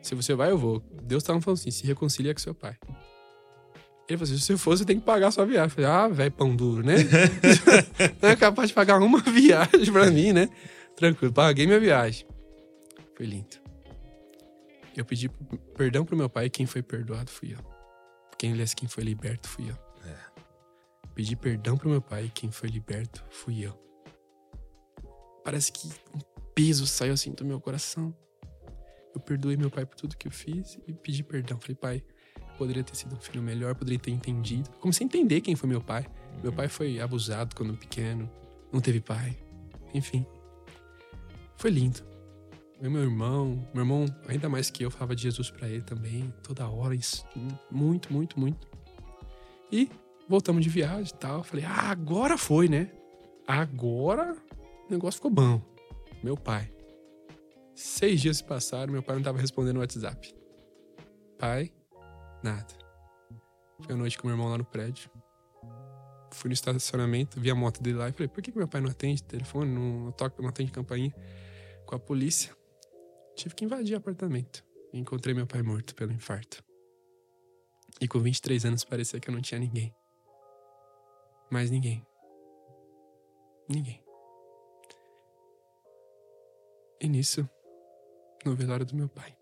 Se você vai, eu vou. Deus tava falando assim: se reconcilia com seu pai. Ele falou assim: se você for, você tem que pagar a sua viagem. Eu falei, ah, velho, pão duro, né? Não é capaz de pagar uma viagem pra mim, né? Tranquilo, paguei minha viagem. Foi lindo. Eu pedi perdão pro meu pai e quem foi perdoado fui eu. Quem, aliás, quem foi liberto fui eu. Pedi perdão pro meu pai quem foi liberto fui eu. Parece que um peso saiu assim do meu coração. Eu perdoei meu pai por tudo que eu fiz e pedi perdão. Falei, pai, poderia ter sido um filho melhor, poderia ter entendido. Comecei a entender quem foi meu pai. Meu pai foi abusado quando pequeno, não teve pai. Enfim. Foi lindo. Eu e meu irmão, meu irmão, ainda mais que eu, falava de Jesus pra ele também, toda hora, muito, muito, muito. E voltamos de viagem e tal. Falei, ah, agora foi, né? Agora o negócio ficou bom. Meu pai. Seis dias se passaram, meu pai não tava respondendo no WhatsApp. Pai, nada. Foi a noite com meu irmão lá no prédio. Fui no estacionamento, vi a moto dele lá e falei, por que meu pai não atende telefone, não toca, não atende campainha? Com a polícia. Tive que invadir apartamento. Encontrei meu pai morto pelo infarto. E com 23 anos parecia que eu não tinha ninguém. Mais ninguém. Ninguém. E nisso, no velório do meu pai,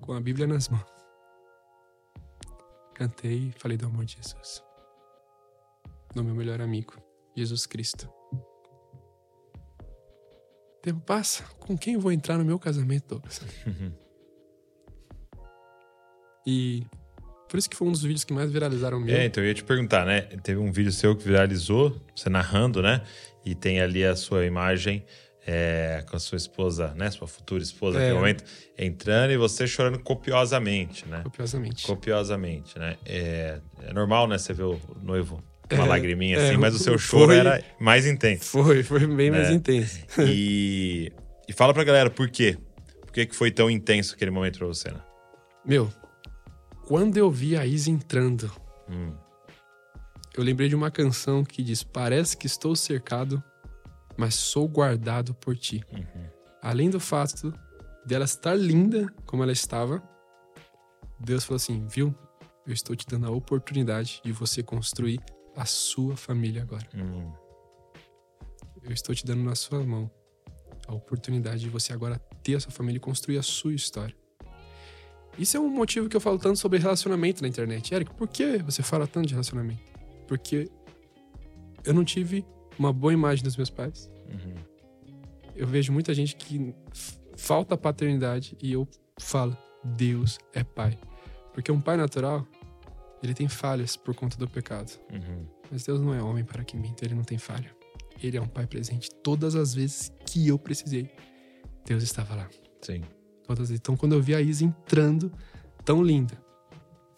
com a Bíblia nas mãos, cantei e falei do amor de Jesus. Do meu melhor amigo, Jesus Cristo. Tempo passa, com quem eu vou entrar no meu casamento, Douglas? e por isso que foi um dos vídeos que mais viralizaram meu. É, então eu ia te perguntar, né? Teve um vídeo seu que viralizou, você narrando, né? E tem ali a sua imagem é, com a sua esposa, né? Sua futura esposa, É. naquele momento, entrando e você chorando copiosamente, né? Copiosamente. Copiosamente, né? É, é normal, né? Você ver o noivo uma É, lagriminha é, assim, mas o seu foi- choro era mais intenso. Foi, foi bem mais É. intenso. E, e fala pra galera por quê? Por que, que foi tão intenso aquele momento pra você, né? Meu, quando eu vi a Isa entrando, Hum. eu lembrei de uma canção que diz: Parece que estou cercado, mas sou guardado por ti. Uhum. Além do fato dela estar linda como ela estava, Deus falou assim: Viu? Eu estou te dando a oportunidade de você construir a sua família agora. Hum. Eu estou te dando na sua mão a oportunidade de você agora ter a sua família e construir a sua história. Isso é um motivo que eu falo tanto sobre relacionamento na internet. Eric, por que você fala tanto de relacionamento? Porque eu não tive uma boa imagem dos meus pais. Uhum. Eu vejo muita gente que falta paternidade e eu falo, Deus é pai. Porque um pai natural, Ele tem falhas por conta do pecado. Uhum. Mas Deus não é homem para que minta, ele não tem falha. Ele é um pai presente todas as vezes que eu precisei. Deus estava lá. Sim. Todas. Então, quando eu vi a Isa entrando, tão linda,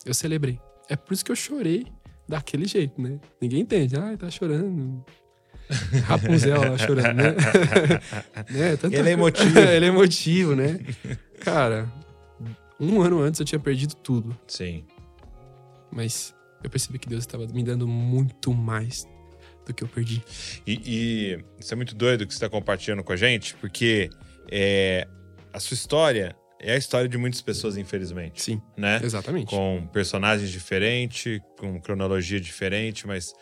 eu celebrei. É por isso que eu chorei daquele jeito, né? Ninguém entende. Ah, tá chorando. Rapunzel lá chorando, né? né? Tanta Ele é emotivo. Ele é emotivo, né? Cara, um ano antes eu tinha perdido tudo. Sim. Mas eu percebi que Deus estava me dando muito mais do que eu perdi. E, e isso é muito doido que você está compartilhando com a gente, porque é, a sua história é a história de muitas pessoas, infelizmente. Sim, Né? exatamente. Com personagens diferentes, com cronologia diferente, mas.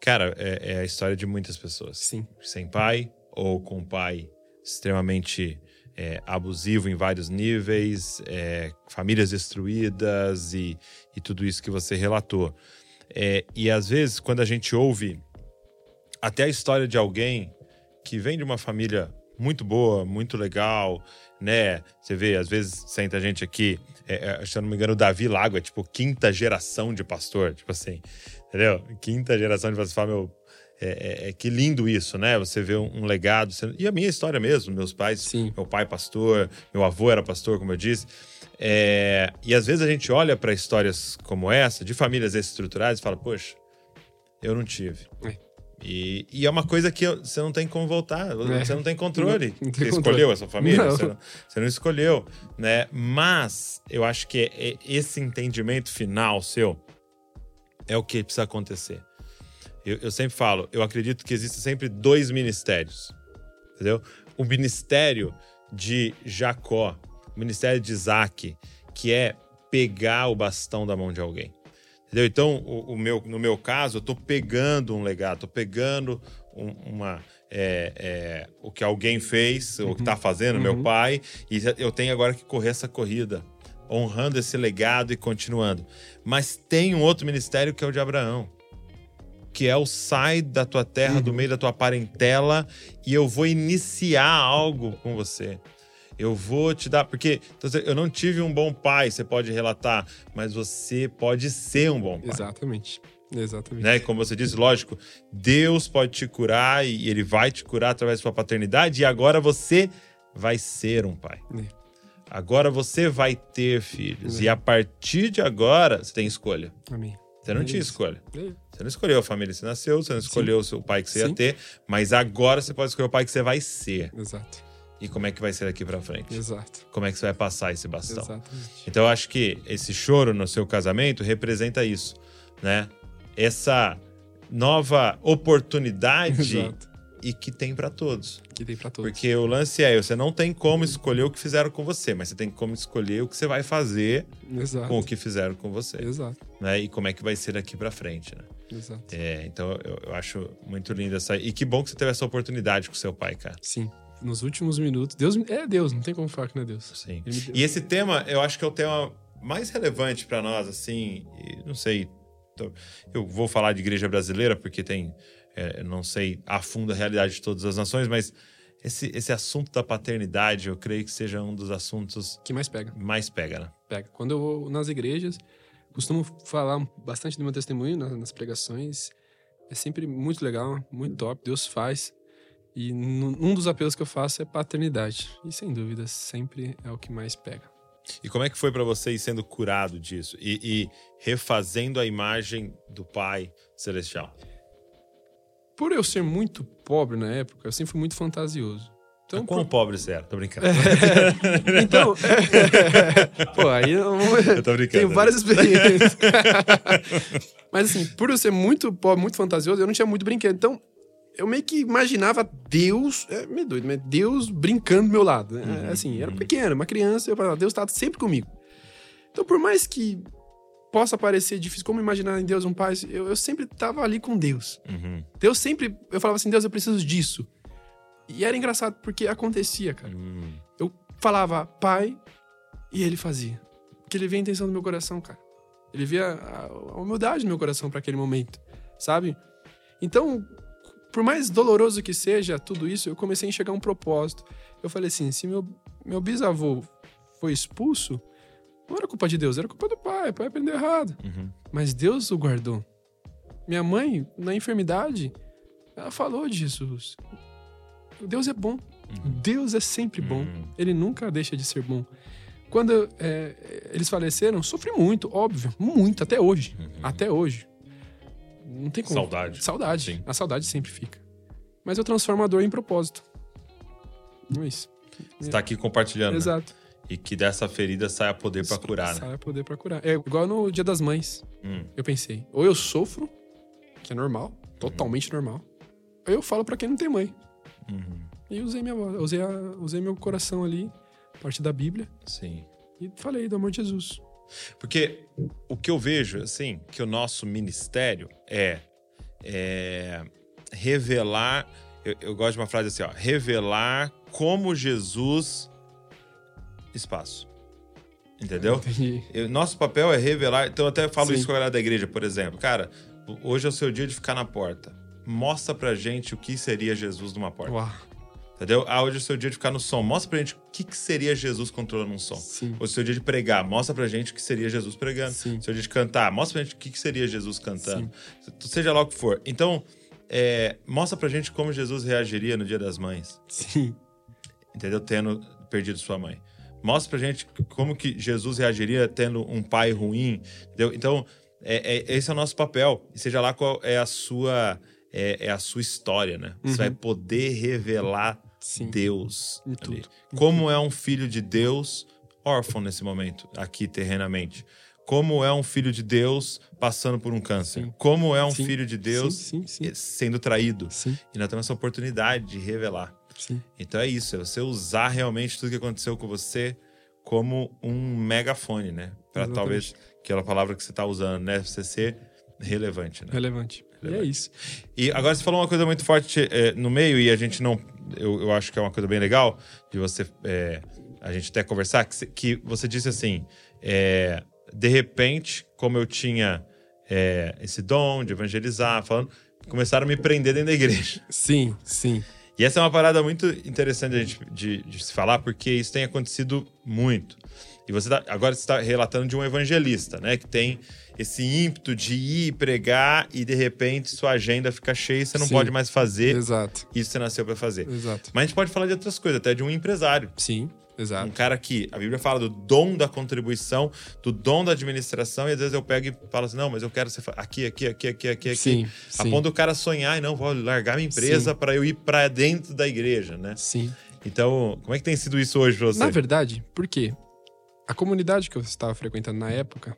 Cara, é, é a história de muitas pessoas. Sim, Sem pai, ou com um pai extremamente é, abusivo em vários níveis, é, famílias destruídas e, e tudo isso que você relatou. É, e às vezes, quando a gente ouve até a história de alguém que vem de uma família muito boa, muito legal, né? Você vê, às vezes senta a gente aqui, é, é, se eu não me engano, o Davi Lago é tipo quinta geração de pastor, tipo assim, entendeu? Quinta geração de pastor. Meu, é, é- é que lindo isso, né? Você vê um, um legado. sendo- E a minha história mesmo, meus pais, sim, meu pai pastor, meu avô era pastor, como eu disse. É, e às vezes a gente olha para histórias como essa, de famílias estruturadas, e fala, poxa, eu não tive. É. E, e é uma coisa que você não tem como voltar, É. você não tem controle. Não- não tem você controle. escolheu essa família? Não. Você, não, você não escolheu, né? Mas eu acho que esse entendimento final seu é o que precisa acontecer. Eu, eu sempre falo, eu acredito que existem sempre dois ministérios, entendeu? O ministério de Jacó, o ministério de Isaac, que é pegar o bastão da mão de alguém. Entendeu? Então, o, o meu, no meu caso, eu tô pegando um legado, tô pegando um- uma. é, é, o que alguém fez, o que tá fazendo, meu Uhum. pai, e eu tenho agora que correr essa corrida, honrando esse legado e continuando. Mas tem um outro ministério que é o de Abraão que é o sai da tua terra, do meio da tua parentela, e eu vou iniciar algo com você. Eu vou te dar. Porque então, eu não tive um bom pai, você pode relatar, mas você pode ser um bom pai. exatamente. Exatamente. Né? Como você disse, lógico, Deus pode te curar e Ele vai te curar através da sua paternidade, e agora você vai ser um pai. É. Agora você vai ter filhos. É. E a partir de agora, você tem escolha. Amém. Você não É tinha escolha. É, Você não escolheu a família que você nasceu, você não escolheu o seu pai que você ia Sim. ter, mas agora você pode escolher o pai que você vai ser. Exato. E como é que vai ser daqui pra frente? Exato. Como é que você vai passar esse bastão? Exatamente. Então eu acho que esse choro no seu casamento representa isso, né? Essa nova oportunidade Exato. e que tem pra todos. Que tem pra todos. Porque o lance é, você não tem como escolher o que fizeram com você, mas você tem como escolher o que você vai fazer Exato. com o que fizeram com você, Exato. né? E como é que vai ser daqui pra frente, né? Exato. É, então eu, eu acho muito lindo essa. E que bom que você teve essa oportunidade com seu pai, cara. Sim. Nos últimos minutos. Deus é Deus, não tem como falar que não é Deus. Sim. Deu- E esse tema, eu acho que é o tema mais relevante pra nós, assim. não sei. Eu vou falar de igreja brasileira, porque tem. é, não sei a fundo a realidade de todas as nações, mas esse, esse assunto da paternidade, eu creio que seja um dos assuntos que mais pega. mais pega, né? Pega. Quando eu vou nas igrejas, costumo falar bastante do meu testemunho na- nas pregações. É sempre muito legal, muito top. Deus faz. E um dos apelos que eu faço é paternidade. E sem dúvida, sempre é o que mais pega. E como é que foi pra você sendo curado disso? E, e refazendo a imagem do Pai Celestial? Por eu ser muito pobre na época, eu sempre fui muito fantasioso. Então, quão pobre você era? Tô brincando. então pô, aí eu, Eu tô brincando. tenho várias experiências. Mas assim, por eu ser muito pobre, muito fantasioso, eu não tinha muito brinquedo. Então, eu meio que imaginava Deus, é meio doido, mas Deus brincando do meu lado. né? Uhum, assim, era uhum. pequeno, uma criança, eu falava, Deus tá sempre comigo. Então, por mais que possa parecer difícil, como imaginar em Deus um pai, eu, eu sempre tava ali com Deus. Uhum. Deus sempre, eu falava assim, Deus, eu preciso disso. E era engraçado, porque acontecia, cara. Hum. Eu falava, pai, e ele fazia. Porque ele via a intenção do meu coração, cara. Ele via a, a humildade do meu coração para aquele momento, sabe? Então, por mais doloroso que seja tudo isso, eu comecei a enxergar um propósito. Eu falei assim: se meu, meu bisavô foi expulso, Não era culpa de Deus, era culpa do pai. O pai aprendeu errado. Uhum. Mas Deus o guardou. Minha mãe, na enfermidade, ela falou de Jesus. Deus é bom. Deus é sempre bom. Uhum. Ele nunca deixa de ser bom. Quando é, eles faleceram, sofri muito, óbvio. Muito, até hoje. Até hoje. Não tem como. Uhum. Saudade. Saudade. Sim. A saudade sempre fica. Mas eu transformo a dor em propósito. É isso. Você tá aqui compartilhando. né? Exato. E que dessa ferida saia poder pra curar, né? Sai poder pra curar. É igual no Dia das Mães. Hum. Eu pensei, ou eu sofro, que é normal, totalmente normal, ou eu falo pra quem não tem mãe. Uhum. E usei minha usei, a- usei meu coração ali, parte da Bíblia, Sim. e falei do amor de Jesus. Porque o que eu vejo, assim, que o nosso ministério é, é revelar. Eu, eu gosto de uma frase assim, ó. Revelar como Jesus. Espaço. Entendeu? Eu- nosso papel é revelar. Então, eu até falo Sim. isso com a galera da igreja, por exemplo. Cara, hoje é o seu dia de ficar na porta. Mostra pra gente o que seria Jesus numa porta. Uau. Entendeu? Ah, hoje é o seu dia de ficar no som. Mostra pra gente o que, que seria Jesus controlando um som. Sim. Hoje é o seu dia de pregar. Mostra pra gente o que seria Jesus pregando. Sim. Seu dia de cantar. Mostra pra gente o que, que seria Jesus cantando. Seja lá o que for. Então, é, mostra pra gente como Jesus reagiria no dia das mães. Sim. Entendeu? Tendo perdido sua mãe. Mostra pra gente como que Jesus reagiria tendo um pai ruim. Entendeu? Então, é, é- esse é o nosso papel. E seja lá qual é a sua, é, é a sua história, né? Você vai poder revelar Uhum. Sim. Deus. Como é um filho de Deus órfão nesse momento, aqui terrenamente. Como é um filho de Deus passando por um câncer. Sim. Como é um Sim. filho de Deus sim. sendo traído. E nós temos essa oportunidade de revelar. Então é isso, é você usar realmente tudo que aconteceu com você como um megafone, né? Para talvez aquela palavra que você está usando, né? Você ser relevante, né? Relevante. E é Relevante. isso. E agora você falou uma coisa muito forte é, no meio e a gente não. Eu, eu acho que é uma coisa bem legal de você. é, a gente até conversar, que, você- que você disse assim: é, de repente, como eu tinha esse dom de evangelizar, falando, começaram a me prender dentro da igreja. Sim, sim. E essa é uma parada muito interessante de, gente- de- de se falar, porque isso tem acontecido muito. E você tá- agora está relatando de um evangelista, né? Que tem esse ímpeto de ir pregar e de repente sua agenda fica cheia e você não Sim. pode mais fazer Exato. isso você nasceu para fazer. Exato. Mas a gente pode falar de outras coisas, até de um empresário. Sim, Um exato. cara que a Bíblia fala do dom da contribuição, do dom da administração, e às vezes eu pego e falo assim: não, mas eu quero ser aqui, aqui, aqui, aqui, aqui, aqui. Sim, A sim. ponto do cara sonhar e não, vou largar minha empresa para eu ir para dentro da igreja, né? Sim. Então, como é que tem sido isso hoje pra você? Na verdade, por quê? A comunidade que eu estava frequentando na época,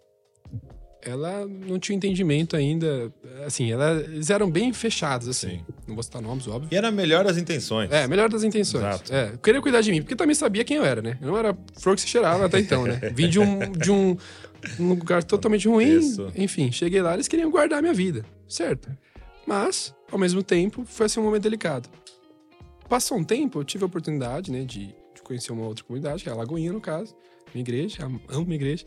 ela não tinha entendimento ainda. Assim, ela- eles eram bem fechados, assim. Sim. Não vou citar nomes, óbvio. E era melhor das intenções. É, melhor das intenções. Exato. É, queria cuidar de mim, porque também sabia quem eu era, né? Eu não era flor que se cheirava até então, né? Vim de um, de um, um lugar totalmente ruim. Isso. Enfim, cheguei lá, eles queriam guardar a minha vida, certo? Mas, ao mesmo tempo, foi assim um momento delicado. Passou um tempo, eu tive a oportunidade, né, de, de conhecer uma outra comunidade, que é a Lagoinha, no caso, minha igreja, am- amo minha igreja.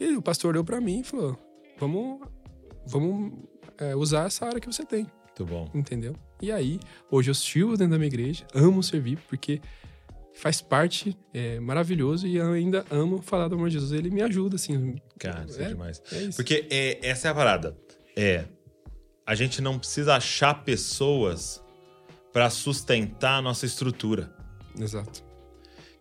E o pastor olhou pra mim e falou: vamos, vamos é, usar essa área que você tem Muito bom. entendeu? E aí, hoje eu sirvo dentro da minha igreja, amo servir, porque faz parte, é maravilhoso, e eu ainda amo falar do amor de Jesus. Ele me ajuda, assim. Cara, isso é, É, demais. É isso. Porque é, essa é a parada. É. A gente não precisa achar pessoas para sustentar a nossa estrutura. Exato.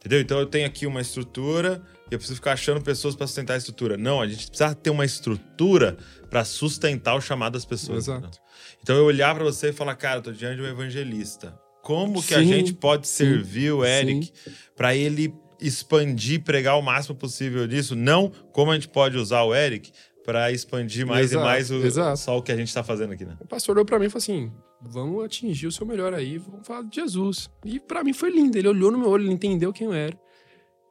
Entendeu? Então eu tenho aqui uma estrutura e eu preciso ficar achando pessoas para sustentar a estrutura. Não, a gente precisa ter uma estrutura para sustentar o chamado das pessoas. Exato. entendeu? Então eu olhar para você e falar, cara, eu tô diante de um evangelista. Como que a Sim, gente pode sim, servir o Eric para ele expandir, pregar o máximo possível disso? Não como a gente pode usar o Eric para expandir mais Exato, e mais o, exato. só o que a gente tá fazendo aqui, né? O pastor olhou pra mim e falou assim: vamos atingir o seu melhor aí, vamos falar de Jesus. E pra mim foi lindo. Ele olhou no meu olho, ele entendeu quem eu era.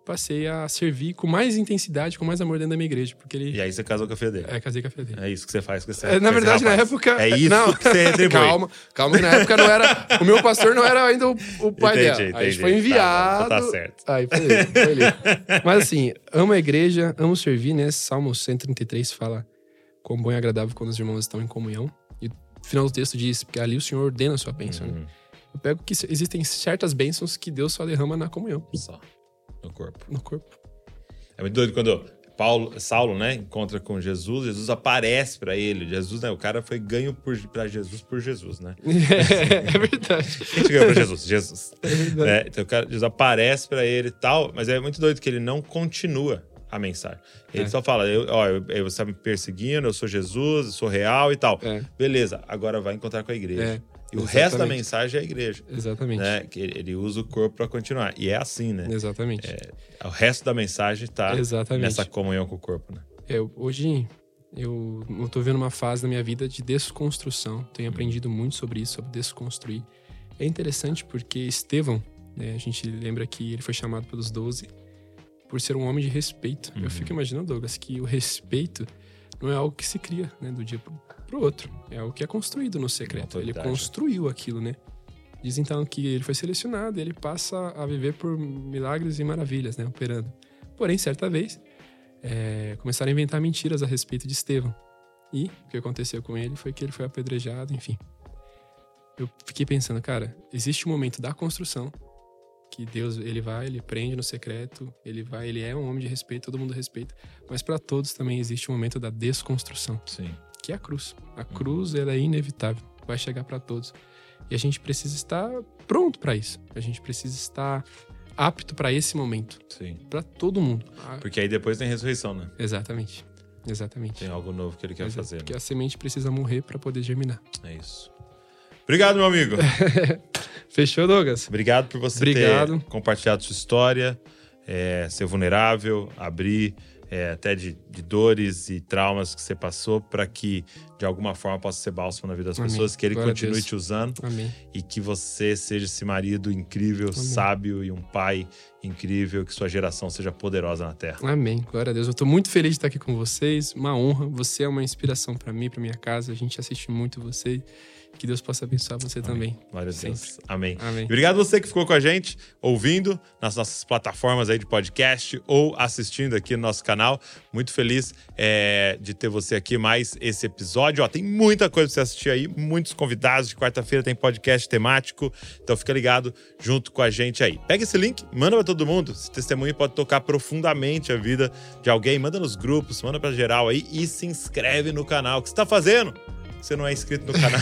Passei a servir com mais intensidade, com mais amor dentro da minha igreja, porque ele. E aí você casou com a filha dele. É, casei com a filha dele. É isso que você faz com esse É, na verdade, na época. É isso não, que você retribui. calma, calma, que na época não era. O meu pastor não era ainda o, o pai Entendi, dela. Aí a entendi. gente foi Tá, enviado. tá certo. Aí foi ele, foi ele. Mas assim, amo a igreja, amo servir, né? Salmo 133 fala quão bom e agradável quando os irmãos estão em comunhão. Final do texto diz, porque ali o Senhor ordena a sua bênção. né? Uhum. Eu pego que existem certas bênçãos que Deus só derrama na comunhão, Só. No corpo. no corpo. É muito doido quando Paulo, Saulo, né, encontra com Jesus, Jesus aparece para ele. Jesus, né, o cara foi ganho para Jesus por Jesus, né? É, é verdade. Quem ganhou para Jesus? Jesus. É é, então o cara, Jesus aparece para ele e tal, mas é muito doido que ele não continua a mensagem. Ele é. só fala, eu, ó, eu, você está me perseguindo, eu sou Jesus, eu sou real e tal. É. Beleza, agora vai encontrar com a igreja. É. E o resto da mensagem é a igreja. Exatamente. Né? Que ele usa o corpo para continuar. E é assim, né? Exatamente. É, o resto da mensagem está nessa comunhão com o corpo, né? É, hoje eu estou vendo uma fase da minha vida de desconstrução. Tenho hum. aprendido muito sobre isso, sobre desconstruir. É interessante porque Estevão, né, a gente lembra que ele foi chamado pelos doze por ser um homem de respeito. Uhum. Eu fico imaginando, Douglas, que o respeito não é algo que se cria né, do dia pro outro. É o que é construído no secreto. Ele construiu aquilo, né? Diz então que ele foi selecionado e ele passa a viver por milagres e maravilhas, né? Operando. Porém, certa vez, é, começaram a inventar mentiras a respeito de Estevão. E o que aconteceu com ele foi que ele foi apedrejado, enfim. Eu fiquei pensando, cara, existe um momento da construção que Deus ele vai, ele prende no secreto, ele vai, ele é um homem de respeito, todo mundo respeita, mas para todos também existe um momento da desconstrução. Sim. Que é a cruz. A cruz ela é inevitável, vai chegar para todos. E a gente precisa estar pronto para isso. A gente precisa estar apto para esse momento. Sim. Para todo mundo. Porque aí depois tem ressurreição, né? Exatamente. Exatamente. Tem algo novo que ele quer Exato. fazer. Porque né? a semente precisa morrer para poder germinar. É isso. Obrigado, meu amigo. Fechou, Douglas? Obrigado por você Obrigado. ter compartilhado sua história, é, ser vulnerável, abrir é, até de, de, dores e traumas que você passou para que de alguma forma possa ser bálsamo na vida das Amém. pessoas, que ele Glória continue te usando Amém. e que você seja esse marido incrível, Amém. sábio e um pai incrível, que sua geração seja poderosa na terra. Amém. Glória a Deus. Eu estou muito feliz de estar aqui com vocês. Uma honra. Você é uma inspiração para mim, para minha casa. A gente assiste muito você. Que Deus possa abençoar você Amém. também. Glória a Deus. Amém. Amém. obrigado você que ficou com a gente, ouvindo nas nossas plataformas aí de podcast ou assistindo aqui no nosso canal. Muito feliz é, de ter você aqui mais esse episódio. Ó, tem muita coisa pra você assistir aí, muitos convidados. De quarta-feira tem podcast temático. Então fica ligado junto com a gente aí. Pega esse link, manda para todo mundo. Esse testemunho pode tocar profundamente a vida de alguém. Manda nos grupos, manda para geral aí e se inscreve no canal. O que você tá fazendo? Você não é inscrito no canal,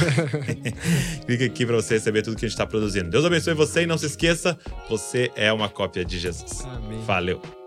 clique aqui para você receber tudo que a gente está produzindo. Deus abençoe você e não se esqueça, você é uma cópia de Jesus. Amém. Valeu.